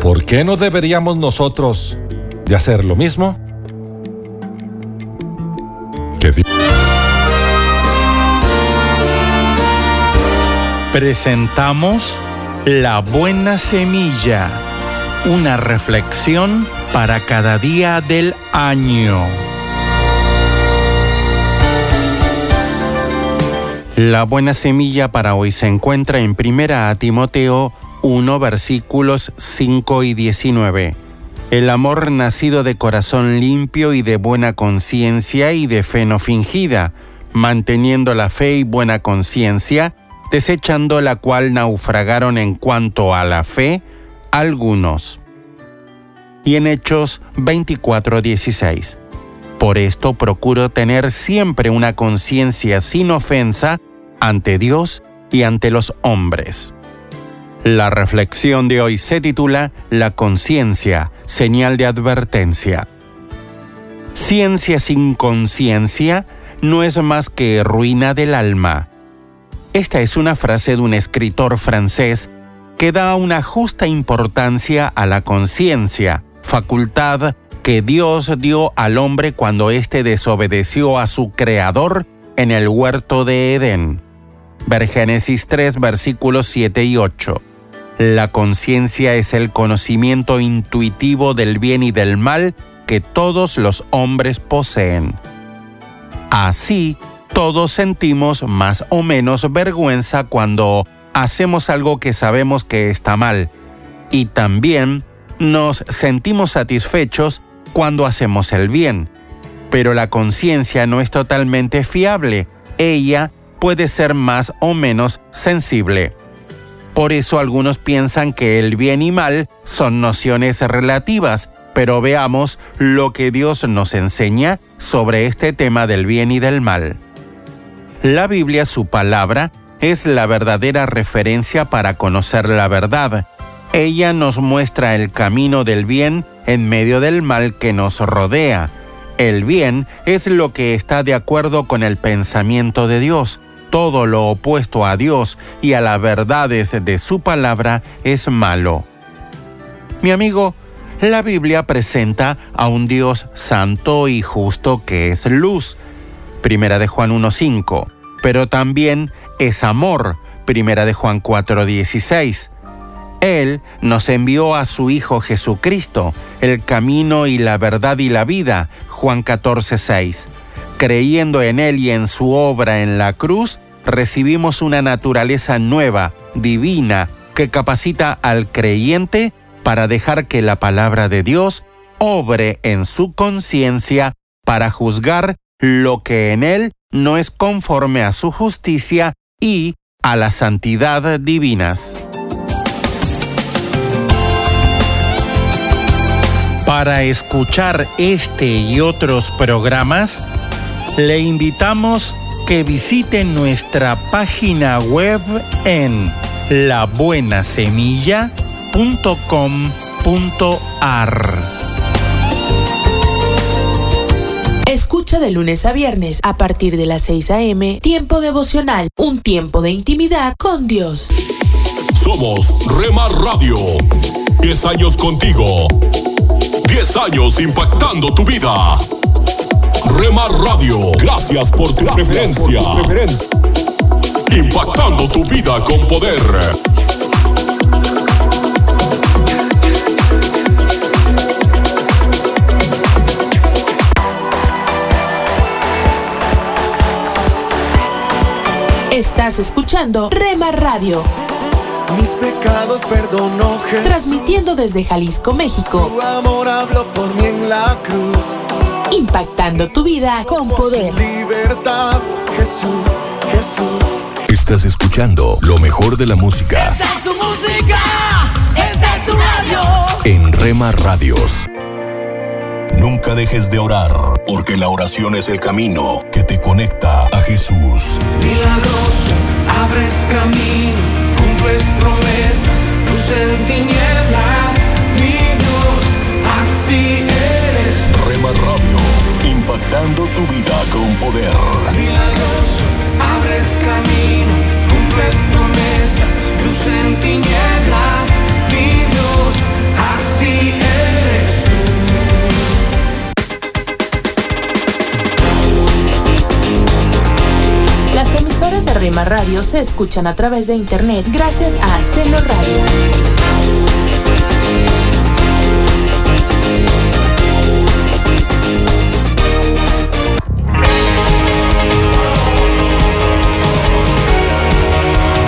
¿Por qué no deberíamos nosotros de hacer lo mismo? Presentamos La Buena Semilla, una reflexión para cada día del año. La buena semilla para hoy se encuentra en 1 Timoteo 1 versículos 5 y 19. El amor nacido de corazón limpio y de buena conciencia y de fe no fingida, manteniendo la fe y buena conciencia, desechando la cual naufragaron en cuanto a la fe algunos. Y en Hechos 24:16. Por esto procuro tener siempre una conciencia sin ofensa ante Dios y ante los hombres. La reflexión de hoy se titula La conciencia, señal de advertencia. Ciencia sin conciencia no es más que ruina del alma. Esta es una frase de un escritor francés que da una justa importancia a la conciencia, facultad que Dios dio al hombre cuando éste desobedeció a su Creador en el huerto de Edén. Ver Génesis 3 versículos 7 y 8. La conciencia es el conocimiento intuitivo del bien y del mal que todos los hombres poseen. Así, todos sentimos más o menos vergüenza cuando hacemos algo que sabemos que está mal y también nos sentimos satisfechos cuando hacemos el bien. Pero la conciencia no es totalmente fiable, ella puede ser más o menos sensible. Por eso algunos piensan que el bien y mal son nociones relativas, pero veamos lo que Dios nos enseña sobre este tema del bien y del mal. La Biblia, su palabra, es la verdadera referencia para conocer la verdad. Ella nos muestra el camino del bien en medio del mal que nos rodea. El bien es lo que está de acuerdo con el pensamiento de Dios. Todo lo opuesto a Dios y a las verdades de su palabra es malo. Mi amigo, la Biblia presenta a un Dios santo y justo que es luz. Primera de Juan 1.5. Pero también es amor. Primera de Juan 4.16. Él nos envió a su Hijo Jesucristo, el camino y la verdad y la vida, Juan 14:6. Creyendo en Él y en su obra en la cruz, recibimos una naturaleza nueva, divina, que capacita al creyente para dejar que la palabra de Dios obre en su conciencia para juzgar lo que en Él no es conforme a su justicia y a la santidad divinas. Para escuchar este y otros programas, le invitamos que visite nuestra página web en labuenasemilla.com.ar. Escucha de lunes a viernes a partir de las 6 a.m. Tiempo devocional, un tiempo de intimidad con Dios. Somos Rema Radio. 10 años contigo. 10 años impactando tu vida. Rema Radio, gracias por tu preferencia. Impactando tu vida con poder. Estás escuchando Rema Radio. Mis pecados perdonó Jesús. Transmitiendo desde Jalisco, México. Su amor habló por mí en la cruz. Impactando tu vida con poder. Libertad, Jesús, Jesús. Estás escuchando lo mejor de la música Esta es tu música, esta es tu radio. en Rema Radios. Nunca dejes de orar, porque la oración es el camino que te conecta a Jesús. Milagroso, abres camino, cumples promesas, Se escuchan a través de internet gracias a Celo Radio.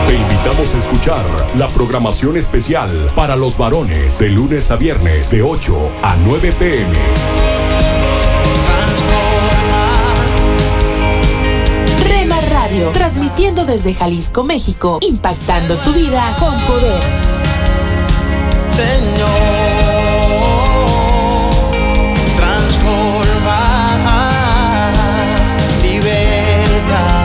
Te invitamos a escuchar la programación especial para los varones de lunes a viernes de 8 a 9 pm. Transmitiendo desde Jalisco, México, impactando tu vida con poder. Señor, transformas, liberas,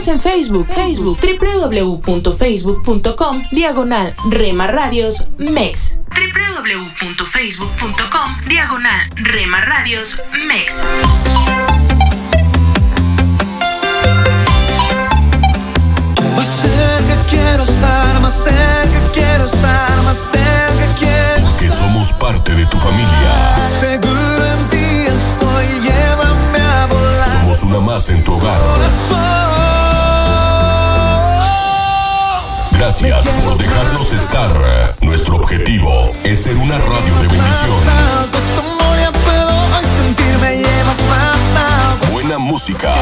Búscanos en Facebook, Facebook, www.facebook.com, diagonal Rema Radios MEX. www.facebook.com, diagonal Rema Radios MEX. Más cerca quiero estar, más cerca quiero estar, más cerca quiero Que somos parte de tu familia. Seguro en ti estoy, llévame a volar. Somos una más en tu hogar. Gracias por dejarnos estar. Nuestro objetivo es ser una radio de bendición. Buena música,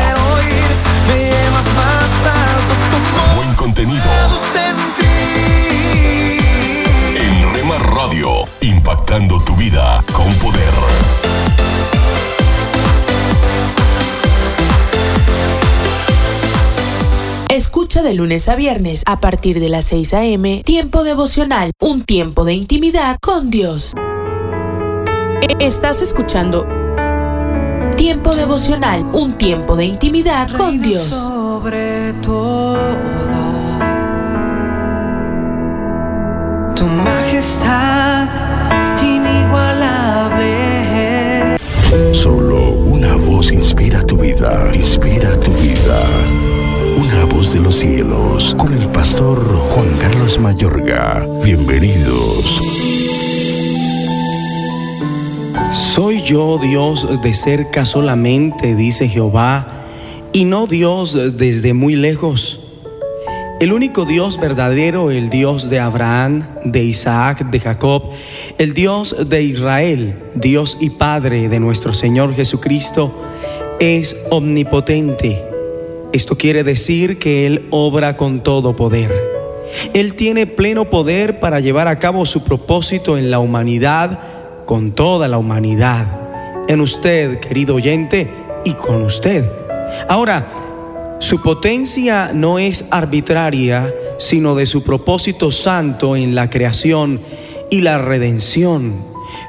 buen contenido. En Rema Radio, impactando tu vida con poder. Escucha de lunes a viernes a partir de las 6 a.m. Tiempo devocional, un tiempo de intimidad con Dios. Estás escuchando Tiempo devocional, un tiempo de intimidad con Dios. sobre todo tu majestad inigualable. Solo una voz inspira tu vida, inspira tu vida. De los cielos, con el pastor Juan Carlos Mayorga. Bienvenidos. Soy yo Dios de cerca solamente, dice Jehová, y no Dios desde muy lejos. El único Dios verdadero, el Dios de Abraham, de Isaac, de Jacob, el Dios de Israel, Dios y Padre de nuestro Señor Jesucristo, es omnipotente. Esto quiere decir que Él obra con todo poder. Él tiene pleno poder para llevar a cabo su propósito en la humanidad, con toda la humanidad, en usted, querido oyente, y con usted. Ahora, su potencia no es arbitraria, sino de su propósito santo en la creación y la redención.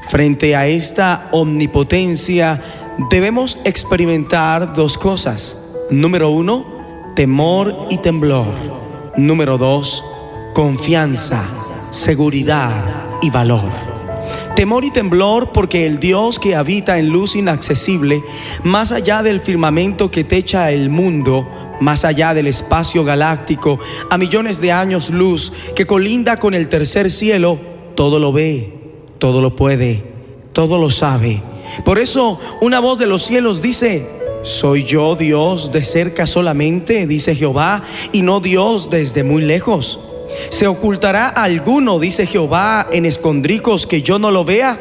Frente a esta omnipotencia debemos experimentar dos cosas. Número uno, temor y temblor. Número dos, confianza, seguridad y valor. Temor y temblor porque el Dios que habita en luz inaccesible, más allá del firmamento que techa el mundo, más allá del espacio galáctico, a millones de años luz, que colinda con el tercer cielo, todo lo ve, todo lo puede, todo lo sabe. Por eso una voz de los cielos dice, ¿soy yo Dios de cerca solamente, dice Jehová, y no Dios desde muy lejos? ¿Se ocultará alguno, dice Jehová, en escondricos que yo no lo vea?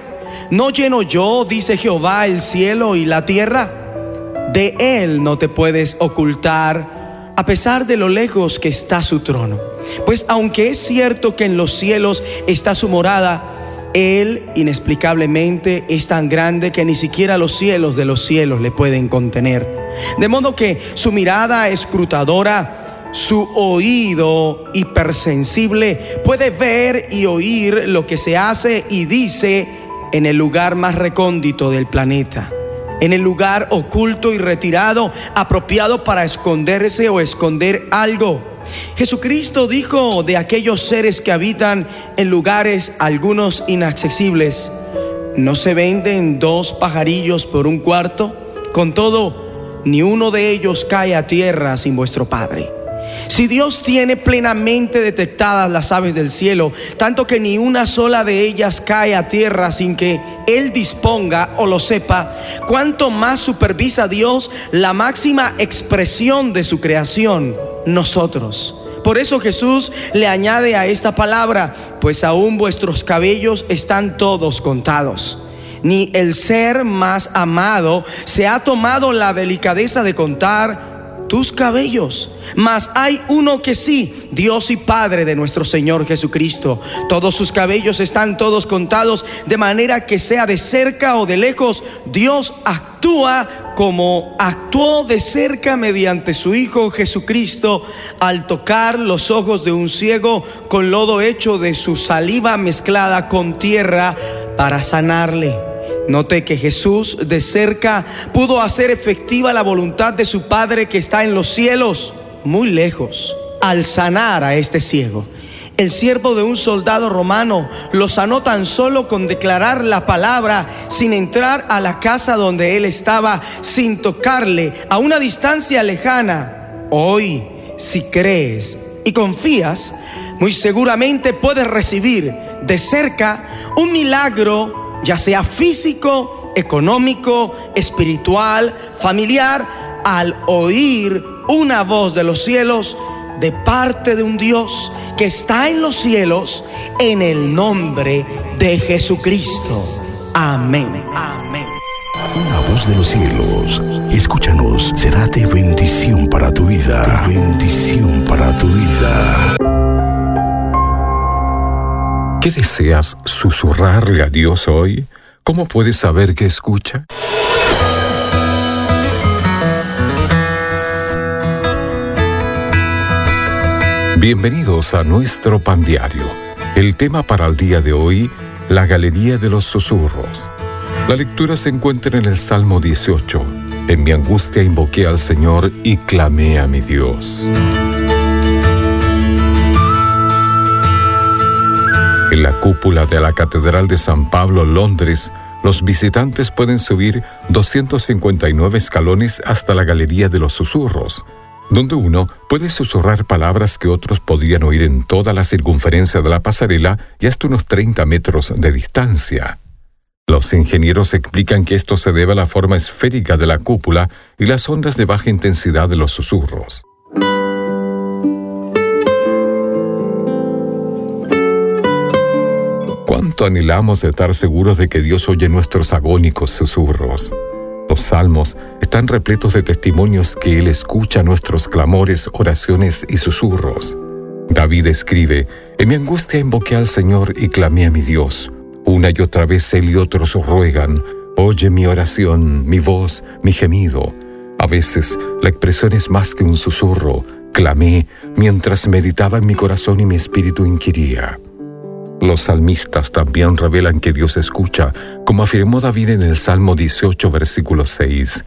¿No lleno yo, dice Jehová, el cielo y la tierra? De él no te puedes ocultar, a pesar de lo lejos que está su trono. Pues aunque es cierto que en los cielos está su morada, él inexplicablemente es tan grande que ni siquiera los cielos de los cielos le pueden contener. De modo que su mirada escrutadora su oído hipersensible puede ver y oír lo que se hace y dice en el lugar más recóndito del planeta, en el lugar oculto y retirado, apropiado para esconderse o esconder algo. Jesucristo dijo de aquellos seres que habitan en lugares algunos inaccesibles, ¿no se venden dos pajarillos por un cuarto? Con todo, ni uno de ellos cae a tierra sin vuestro Padre. Si Dios tiene plenamente detectadas las aves del cielo, tanto que ni una sola de ellas cae a tierra sin que Él disponga o lo sepa, cuánto más supervisa Dios la máxima expresión de su creación, nosotros. Por eso Jesús le añade a esta palabra, pues aún vuestros cabellos están todos contados. Ni el ser más amado se ha tomado la delicadeza de contar tus cabellos. Mas hay uno que sí, Dios y Padre de nuestro Señor Jesucristo. Todos sus cabellos están todos contados, de manera que sea de cerca o de lejos, Dios actúa como actuó de cerca mediante su Hijo Jesucristo al tocar los ojos de un ciego con lodo hecho de su saliva mezclada con tierra para sanarle. Note que Jesús de cerca pudo hacer efectiva la voluntad de su Padre que está en los cielos, muy lejos, al sanar a este ciego. El siervo de un soldado romano lo sanó tan solo con declarar la palabra sin entrar a la casa donde él estaba, sin tocarle a una distancia lejana. Hoy, si crees y confías, muy seguramente puedes recibir de cerca un milagro ya sea físico, económico, espiritual, familiar, al oír una voz de los cielos de parte de un Dios que está en los cielos en el nombre de Jesucristo. Amén. Amén. Una voz de los cielos, escúchanos, será de bendición para tu vida. De bendición para tu vida. ¿Qué deseas susurrarle a Dios hoy? ¿Cómo puedes saber que escucha? Bienvenidos a nuestro pan diario. El tema para el día de hoy, la Galería de los Susurros. La lectura se encuentra en el Salmo 18. En mi angustia invoqué al Señor y clamé a mi Dios. En la cúpula de la Catedral de San Pablo, Londres, los visitantes pueden subir 259 escalones hasta la Galería de los Susurros, donde uno puede susurrar palabras que otros podrían oír en toda la circunferencia de la pasarela y hasta unos 30 metros de distancia. Los ingenieros explican que esto se debe a la forma esférica de la cúpula y las ondas de baja intensidad de los susurros. ¿Cuánto anhelamos estar seguros de que Dios oye nuestros agónicos susurros? Los salmos están repletos de testimonios que Él escucha nuestros clamores, oraciones y susurros. David escribe, En mi angustia invoqué al Señor y clamé a mi Dios. Una y otra vez Él y otros ruegan, Oye mi oración, mi voz, mi gemido. A veces la expresión es más que un susurro. Clamé mientras meditaba en mi corazón y mi espíritu inquiría. Los salmistas también revelan que Dios escucha, como afirmó David en el Salmo 18, versículo 6.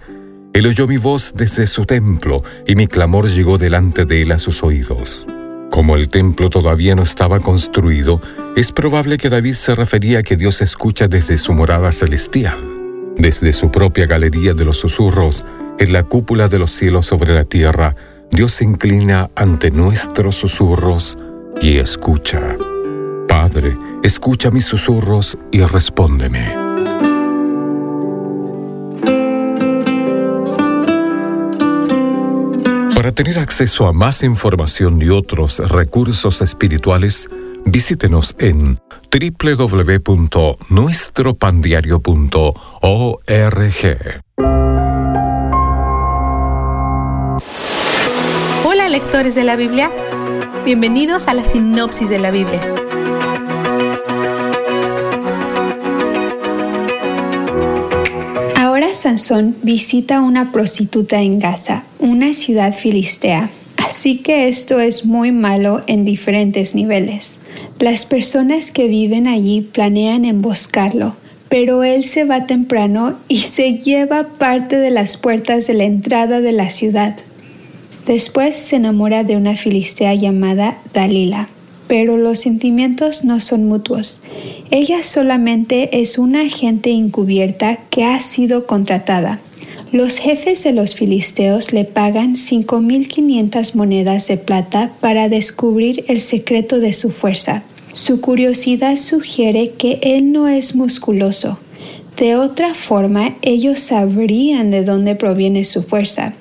Él oyó mi voz desde su templo y mi clamor llegó delante de él a sus oídos. Como el templo todavía no estaba construido, es probable que David se refería a que Dios escucha desde su morada celestial, desde su propia galería de los susurros, en la cúpula de los cielos sobre la tierra, Dios se inclina ante nuestros susurros y escucha. Padre, escucha mis susurros y respóndeme. Para tener acceso a más información y otros recursos espirituales, visítenos en www.nuestropandiario.org. Hola lectores de la Biblia, bienvenidos a la sinopsis de la Biblia. Sansón visita a una prostituta en Gaza, una ciudad filistea. Así que esto es muy malo en diferentes niveles. Las personas que viven allí planean emboscarlo, pero él se va temprano y se lleva parte de las puertas de la entrada de la ciudad. Después se enamora de una filistea llamada Dalila, pero los sentimientos no son mutuos. Ella solamente es una agente encubierta que ha sido contratada. Los jefes de los filisteos le pagan 5.500 monedas de plata para descubrir el secreto de su fuerza. Su curiosidad sugiere que él no es musculoso. De otra forma, ellos sabrían de dónde proviene su fuerza.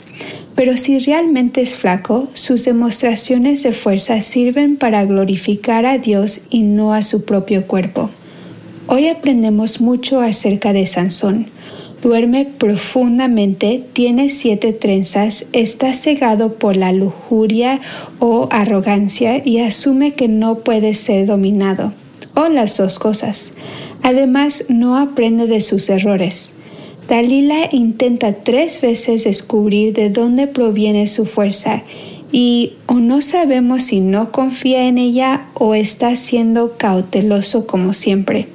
Pero si realmente es flaco, sus demostraciones de fuerza sirven para glorificar a Dios y no a su propio cuerpo. Hoy aprendemos mucho acerca de Sansón. Duerme profundamente, tiene siete trenzas, está cegado por la lujuria o arrogancia y asume que no puede ser dominado. O las dos cosas. Además, no aprende de sus errores. Dalila intenta tres veces descubrir de dónde proviene su fuerza y o no sabemos si no confía en ella o está siendo cauteloso como siempre.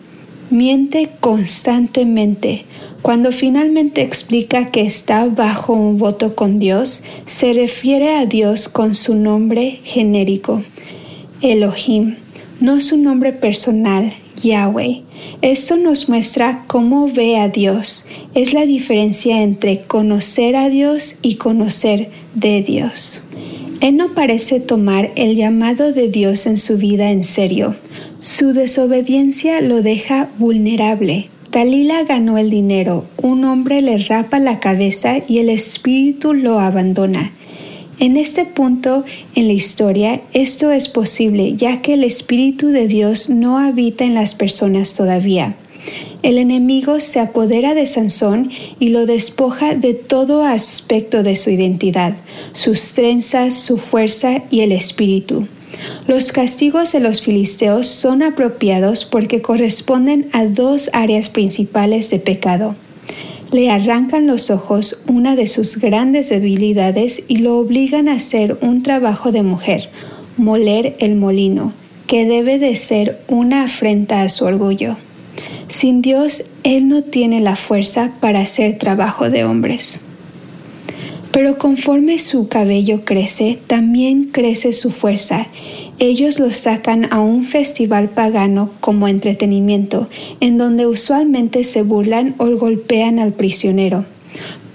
Miente constantemente. Cuando finalmente explica que está bajo un voto con Dios, se refiere a Dios con su nombre genérico, Elohim, no su nombre personal, Yahweh. Esto nos muestra cómo ve a Dios. Es la diferencia entre conocer a Dios y conocer de Dios. Él no parece tomar el llamado de Dios en su vida en serio. Su desobediencia lo deja vulnerable. Dalila ganó el dinero, un hombre le rapa la cabeza y el espíritu lo abandona. En este punto en la historia esto es posible ya que el Espíritu de Dios no habita en las personas todavía. El enemigo se apodera de Sansón y lo despoja de todo aspecto de su identidad, sus trenzas, su fuerza y el espíritu. Los castigos de los filisteos son apropiados porque corresponden a dos áreas principales de pecado le arrancan los ojos una de sus grandes debilidades y lo obligan a hacer un trabajo de mujer, moler el molino, que debe de ser una afrenta a su orgullo. Sin Dios, Él no tiene la fuerza para hacer trabajo de hombres. Pero conforme su cabello crece, también crece su fuerza. Ellos lo sacan a un festival pagano como entretenimiento, en donde usualmente se burlan o golpean al prisionero.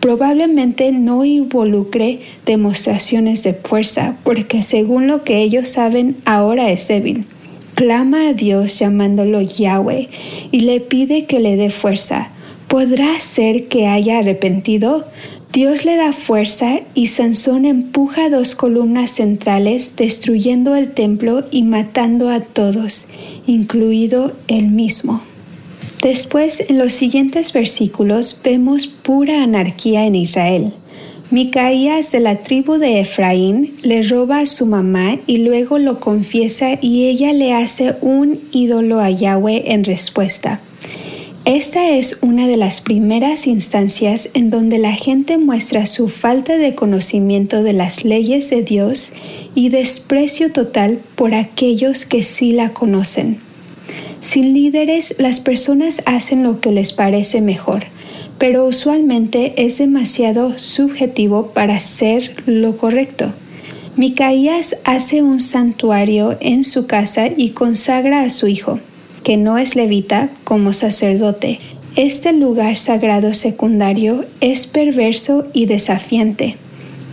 Probablemente no involucre demostraciones de fuerza, porque según lo que ellos saben, ahora es débil clama a Dios llamándolo Yahweh y le pide que le dé fuerza. ¿Podrá ser que haya arrepentido? Dios le da fuerza y Sansón empuja dos columnas centrales destruyendo el templo y matando a todos, incluido él mismo. Después, en los siguientes versículos, vemos pura anarquía en Israel. Micaías de la tribu de Efraín le roba a su mamá y luego lo confiesa y ella le hace un ídolo a Yahweh en respuesta. Esta es una de las primeras instancias en donde la gente muestra su falta de conocimiento de las leyes de Dios y desprecio total por aquellos que sí la conocen. Sin líderes, las personas hacen lo que les parece mejor, pero usualmente es demasiado subjetivo para hacer lo correcto. Micaías hace un santuario en su casa y consagra a su hijo que no es levita, como sacerdote. Este lugar sagrado secundario es perverso y desafiante.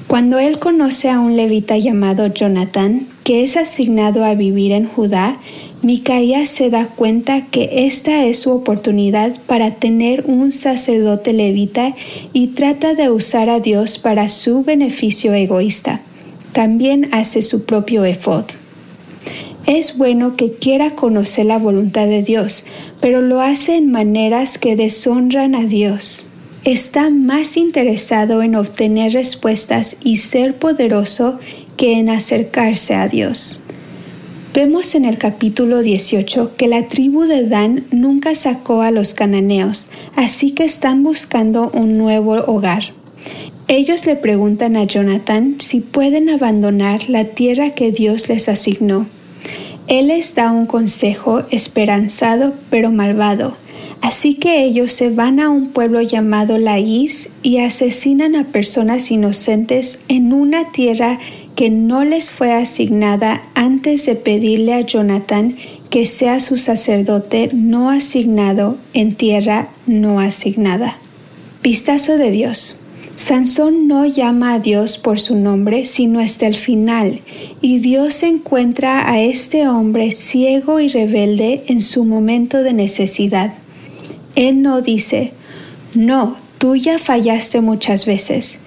Cuando él conoce a un levita llamado Jonathan, que es asignado a vivir en Judá, Micaías se da cuenta que esta es su oportunidad para tener un sacerdote levita y trata de usar a Dios para su beneficio egoísta. También hace su propio efod. Es bueno que quiera conocer la voluntad de Dios, pero lo hace en maneras que deshonran a Dios. Está más interesado en obtener respuestas y ser poderoso que en acercarse a Dios. Vemos en el capítulo 18 que la tribu de Dan nunca sacó a los cananeos, así que están buscando un nuevo hogar. Ellos le preguntan a Jonathan si pueden abandonar la tierra que Dios les asignó. Él les da un consejo esperanzado pero malvado. Así que ellos se van a un pueblo llamado Laís y asesinan a personas inocentes en una tierra que no les fue asignada antes de pedirle a Jonathan que sea su sacerdote no asignado en tierra no asignada. Vistazo de Dios. Sansón no llama a Dios por su nombre, sino hasta el final, y Dios encuentra a este hombre ciego y rebelde en su momento de necesidad. Él no dice, no, tú ya fallaste muchas veces.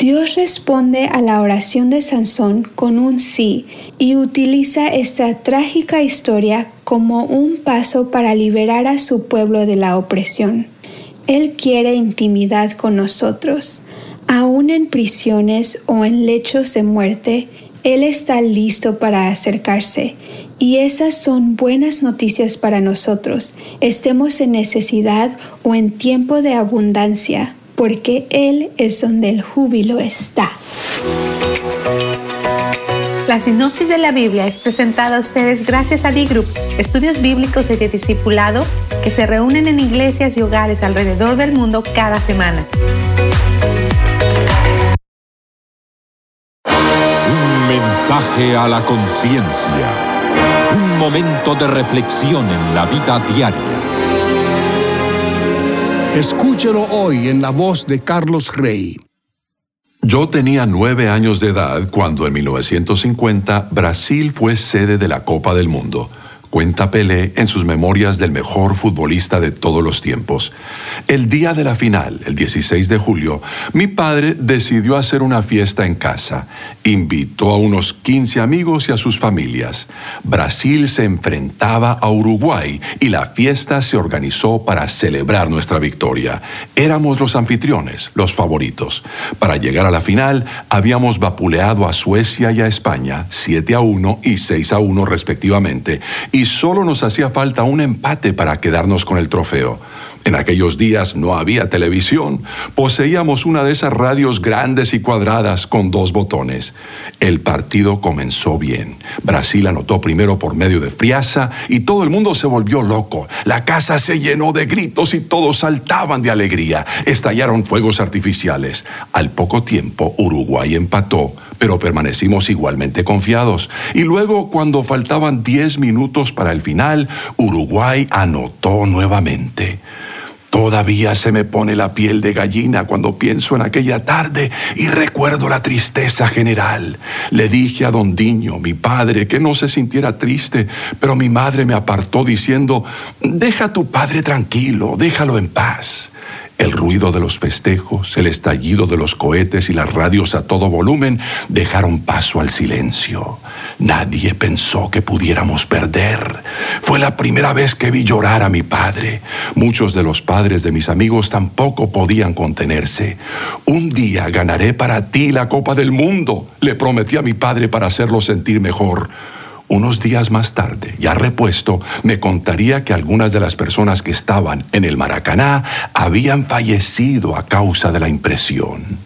Dios responde a la oración de Sansón con un sí y utiliza esta trágica historia como un paso para liberar a su pueblo de la opresión. Él quiere intimidad con nosotros. Aún en prisiones o en lechos de muerte, Él está listo para acercarse. Y esas son buenas noticias para nosotros, estemos en necesidad o en tiempo de abundancia, porque Él es donde el júbilo está. La sinopsis de la Biblia es presentada a ustedes gracias a D-Group, estudios bíblicos y de discipulado que se reúnen en iglesias y hogares alrededor del mundo cada semana. Mensaje a la conciencia. Un momento de reflexión en la vida diaria. Escúchelo hoy en la voz de Carlos Rey. Yo tenía nueve años de edad cuando en 1950 Brasil fue sede de la Copa del Mundo. Cuenta Pelé en sus memorias del mejor futbolista de todos los tiempos. El día de la final, el 16 de julio, mi padre decidió hacer una fiesta en casa. Invitó a unos 15 amigos y a sus familias. Brasil se enfrentaba a Uruguay y la fiesta se organizó para celebrar nuestra victoria. Éramos los anfitriones, los favoritos. Para llegar a la final, habíamos vapuleado a Suecia y a España, 7 a 1 y 6 a 1 respectivamente, y solo nos hacía falta un empate para quedarnos con el trofeo. En aquellos días no había televisión. Poseíamos una de esas radios grandes y cuadradas con dos botones. El partido comenzó bien. Brasil anotó primero por medio de Friasa y todo el mundo se volvió loco. La casa se llenó de gritos y todos saltaban de alegría. Estallaron fuegos artificiales. Al poco tiempo Uruguay empató pero permanecimos igualmente confiados. Y luego, cuando faltaban 10 minutos para el final, Uruguay anotó nuevamente. Todavía se me pone la piel de gallina cuando pienso en aquella tarde y recuerdo la tristeza general. Le dije a don Diño, mi padre, que no se sintiera triste, pero mi madre me apartó diciendo, deja a tu padre tranquilo, déjalo en paz. El ruido de los festejos, el estallido de los cohetes y las radios a todo volumen dejaron paso al silencio. Nadie pensó que pudiéramos perder. Fue la primera vez que vi llorar a mi padre. Muchos de los padres de mis amigos tampoco podían contenerse. Un día ganaré para ti la Copa del Mundo, le prometí a mi padre para hacerlo sentir mejor. Unos días más tarde, ya repuesto, me contaría que algunas de las personas que estaban en el Maracaná habían fallecido a causa de la impresión.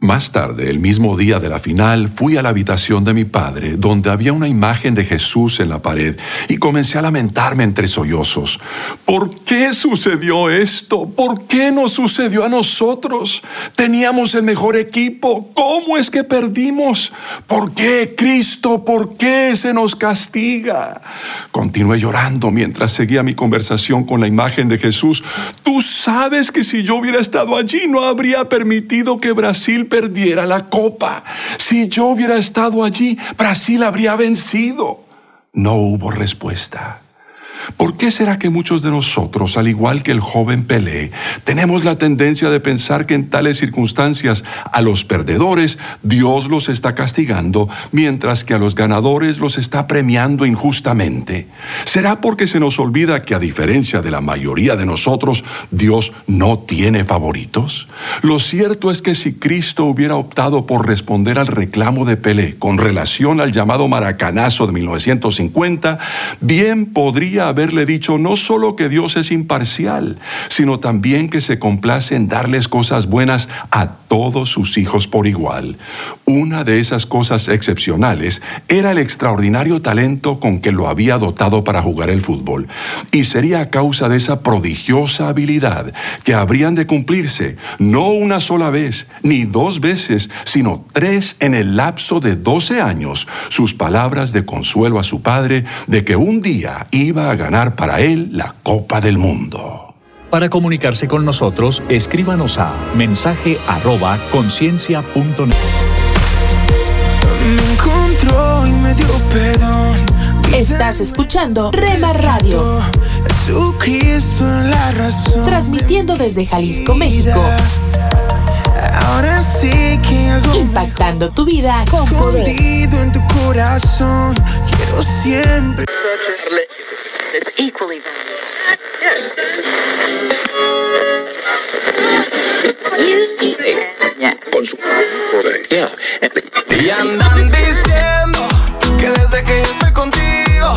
Más tarde, el mismo día de la final, fui a la habitación de mi padre, donde había una imagen de Jesús en la pared, y comencé a lamentarme entre sollozos. ¿Por qué sucedió esto? ¿Por qué nos sucedió a nosotros? Teníamos el mejor equipo. ¿Cómo es que perdimos? ¿Por qué, Cristo? ¿Por qué se nos castiga? Continué llorando mientras seguía mi conversación con la imagen de Jesús. Tú sabes que si yo hubiera estado allí, no habría permitido que Brasil perdiera la copa. Si yo hubiera estado allí, Brasil habría vencido. No hubo respuesta. ¿Por qué será que muchos de nosotros, al igual que el joven Pelé, tenemos la tendencia de pensar que en tales circunstancias a los perdedores Dios los está castigando, mientras que a los ganadores los está premiando injustamente? ¿Será porque se nos olvida que a diferencia de la mayoría de nosotros, Dios no tiene favoritos? Lo cierto es que si Cristo hubiera optado por responder al reclamo de Pelé con relación al llamado maracanazo de 1950, bien podría haber haberle dicho no solo que Dios es imparcial, sino también que se complace en darles cosas buenas a todos sus hijos por igual. Una de esas cosas excepcionales era el extraordinario talento con que lo había dotado para jugar el fútbol. Y sería a causa de esa prodigiosa habilidad que habrían de cumplirse no una sola vez, ni dos veces, sino tres en el lapso de doce años, sus palabras de consuelo a su padre de que un día iba a ganar para él la Copa del Mundo. Para comunicarse con nosotros, escríbanos a mensaje arroba conciencia.net. Me encontró y me dio perdón. Estás escuchando Rema Radio. Jesucristo es la razón. Transmitiendo desde Jalisco, México. Ahora sí que hago Impactando tu vida con poder. escondido en tu corazón. Quiero siempre. Y andan diciendo que desde que yo estoy contigo,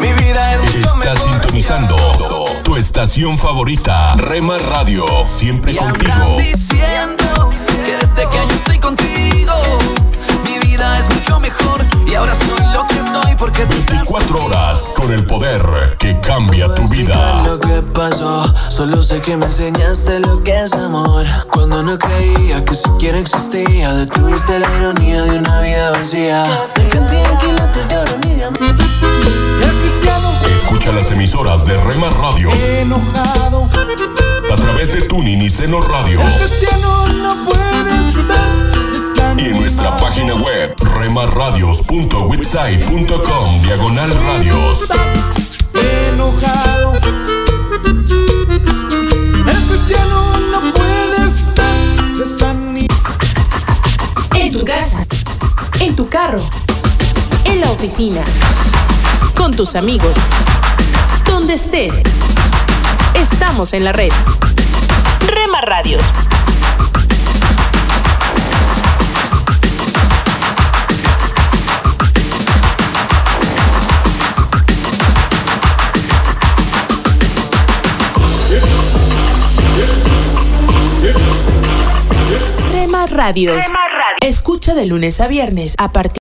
mi vida es mucho Estás mejor. sintonizando tu estación favorita, Rema Radio. Siempre Y andan contigo. diciendo que desde que yo estoy contigo, mi vida es mucho mejor. Y ahora soy lo que soy porque tú estás 24 horas con el poder que cambia tu vida. lo que pasó. Solo sé que me enseñaste lo que es amor. Cuando no creía que siquiera existía, detuviste la ironía de una vida vacía. Me canté en quilates de oro ni diamantes. Escucha las emisoras de Rema Radio Enojado. a través de Tuning y Seno Radio y en nuestra página web remarradios.website.com diagonal radios. enojado. El cristiano no puede estar desanimado. En tu casa, en tu carro, en la oficina, con tus amigos, donde estés. Estamos en la red. Rema Radio. Rema Radio. Escucha de lunes a viernes a partir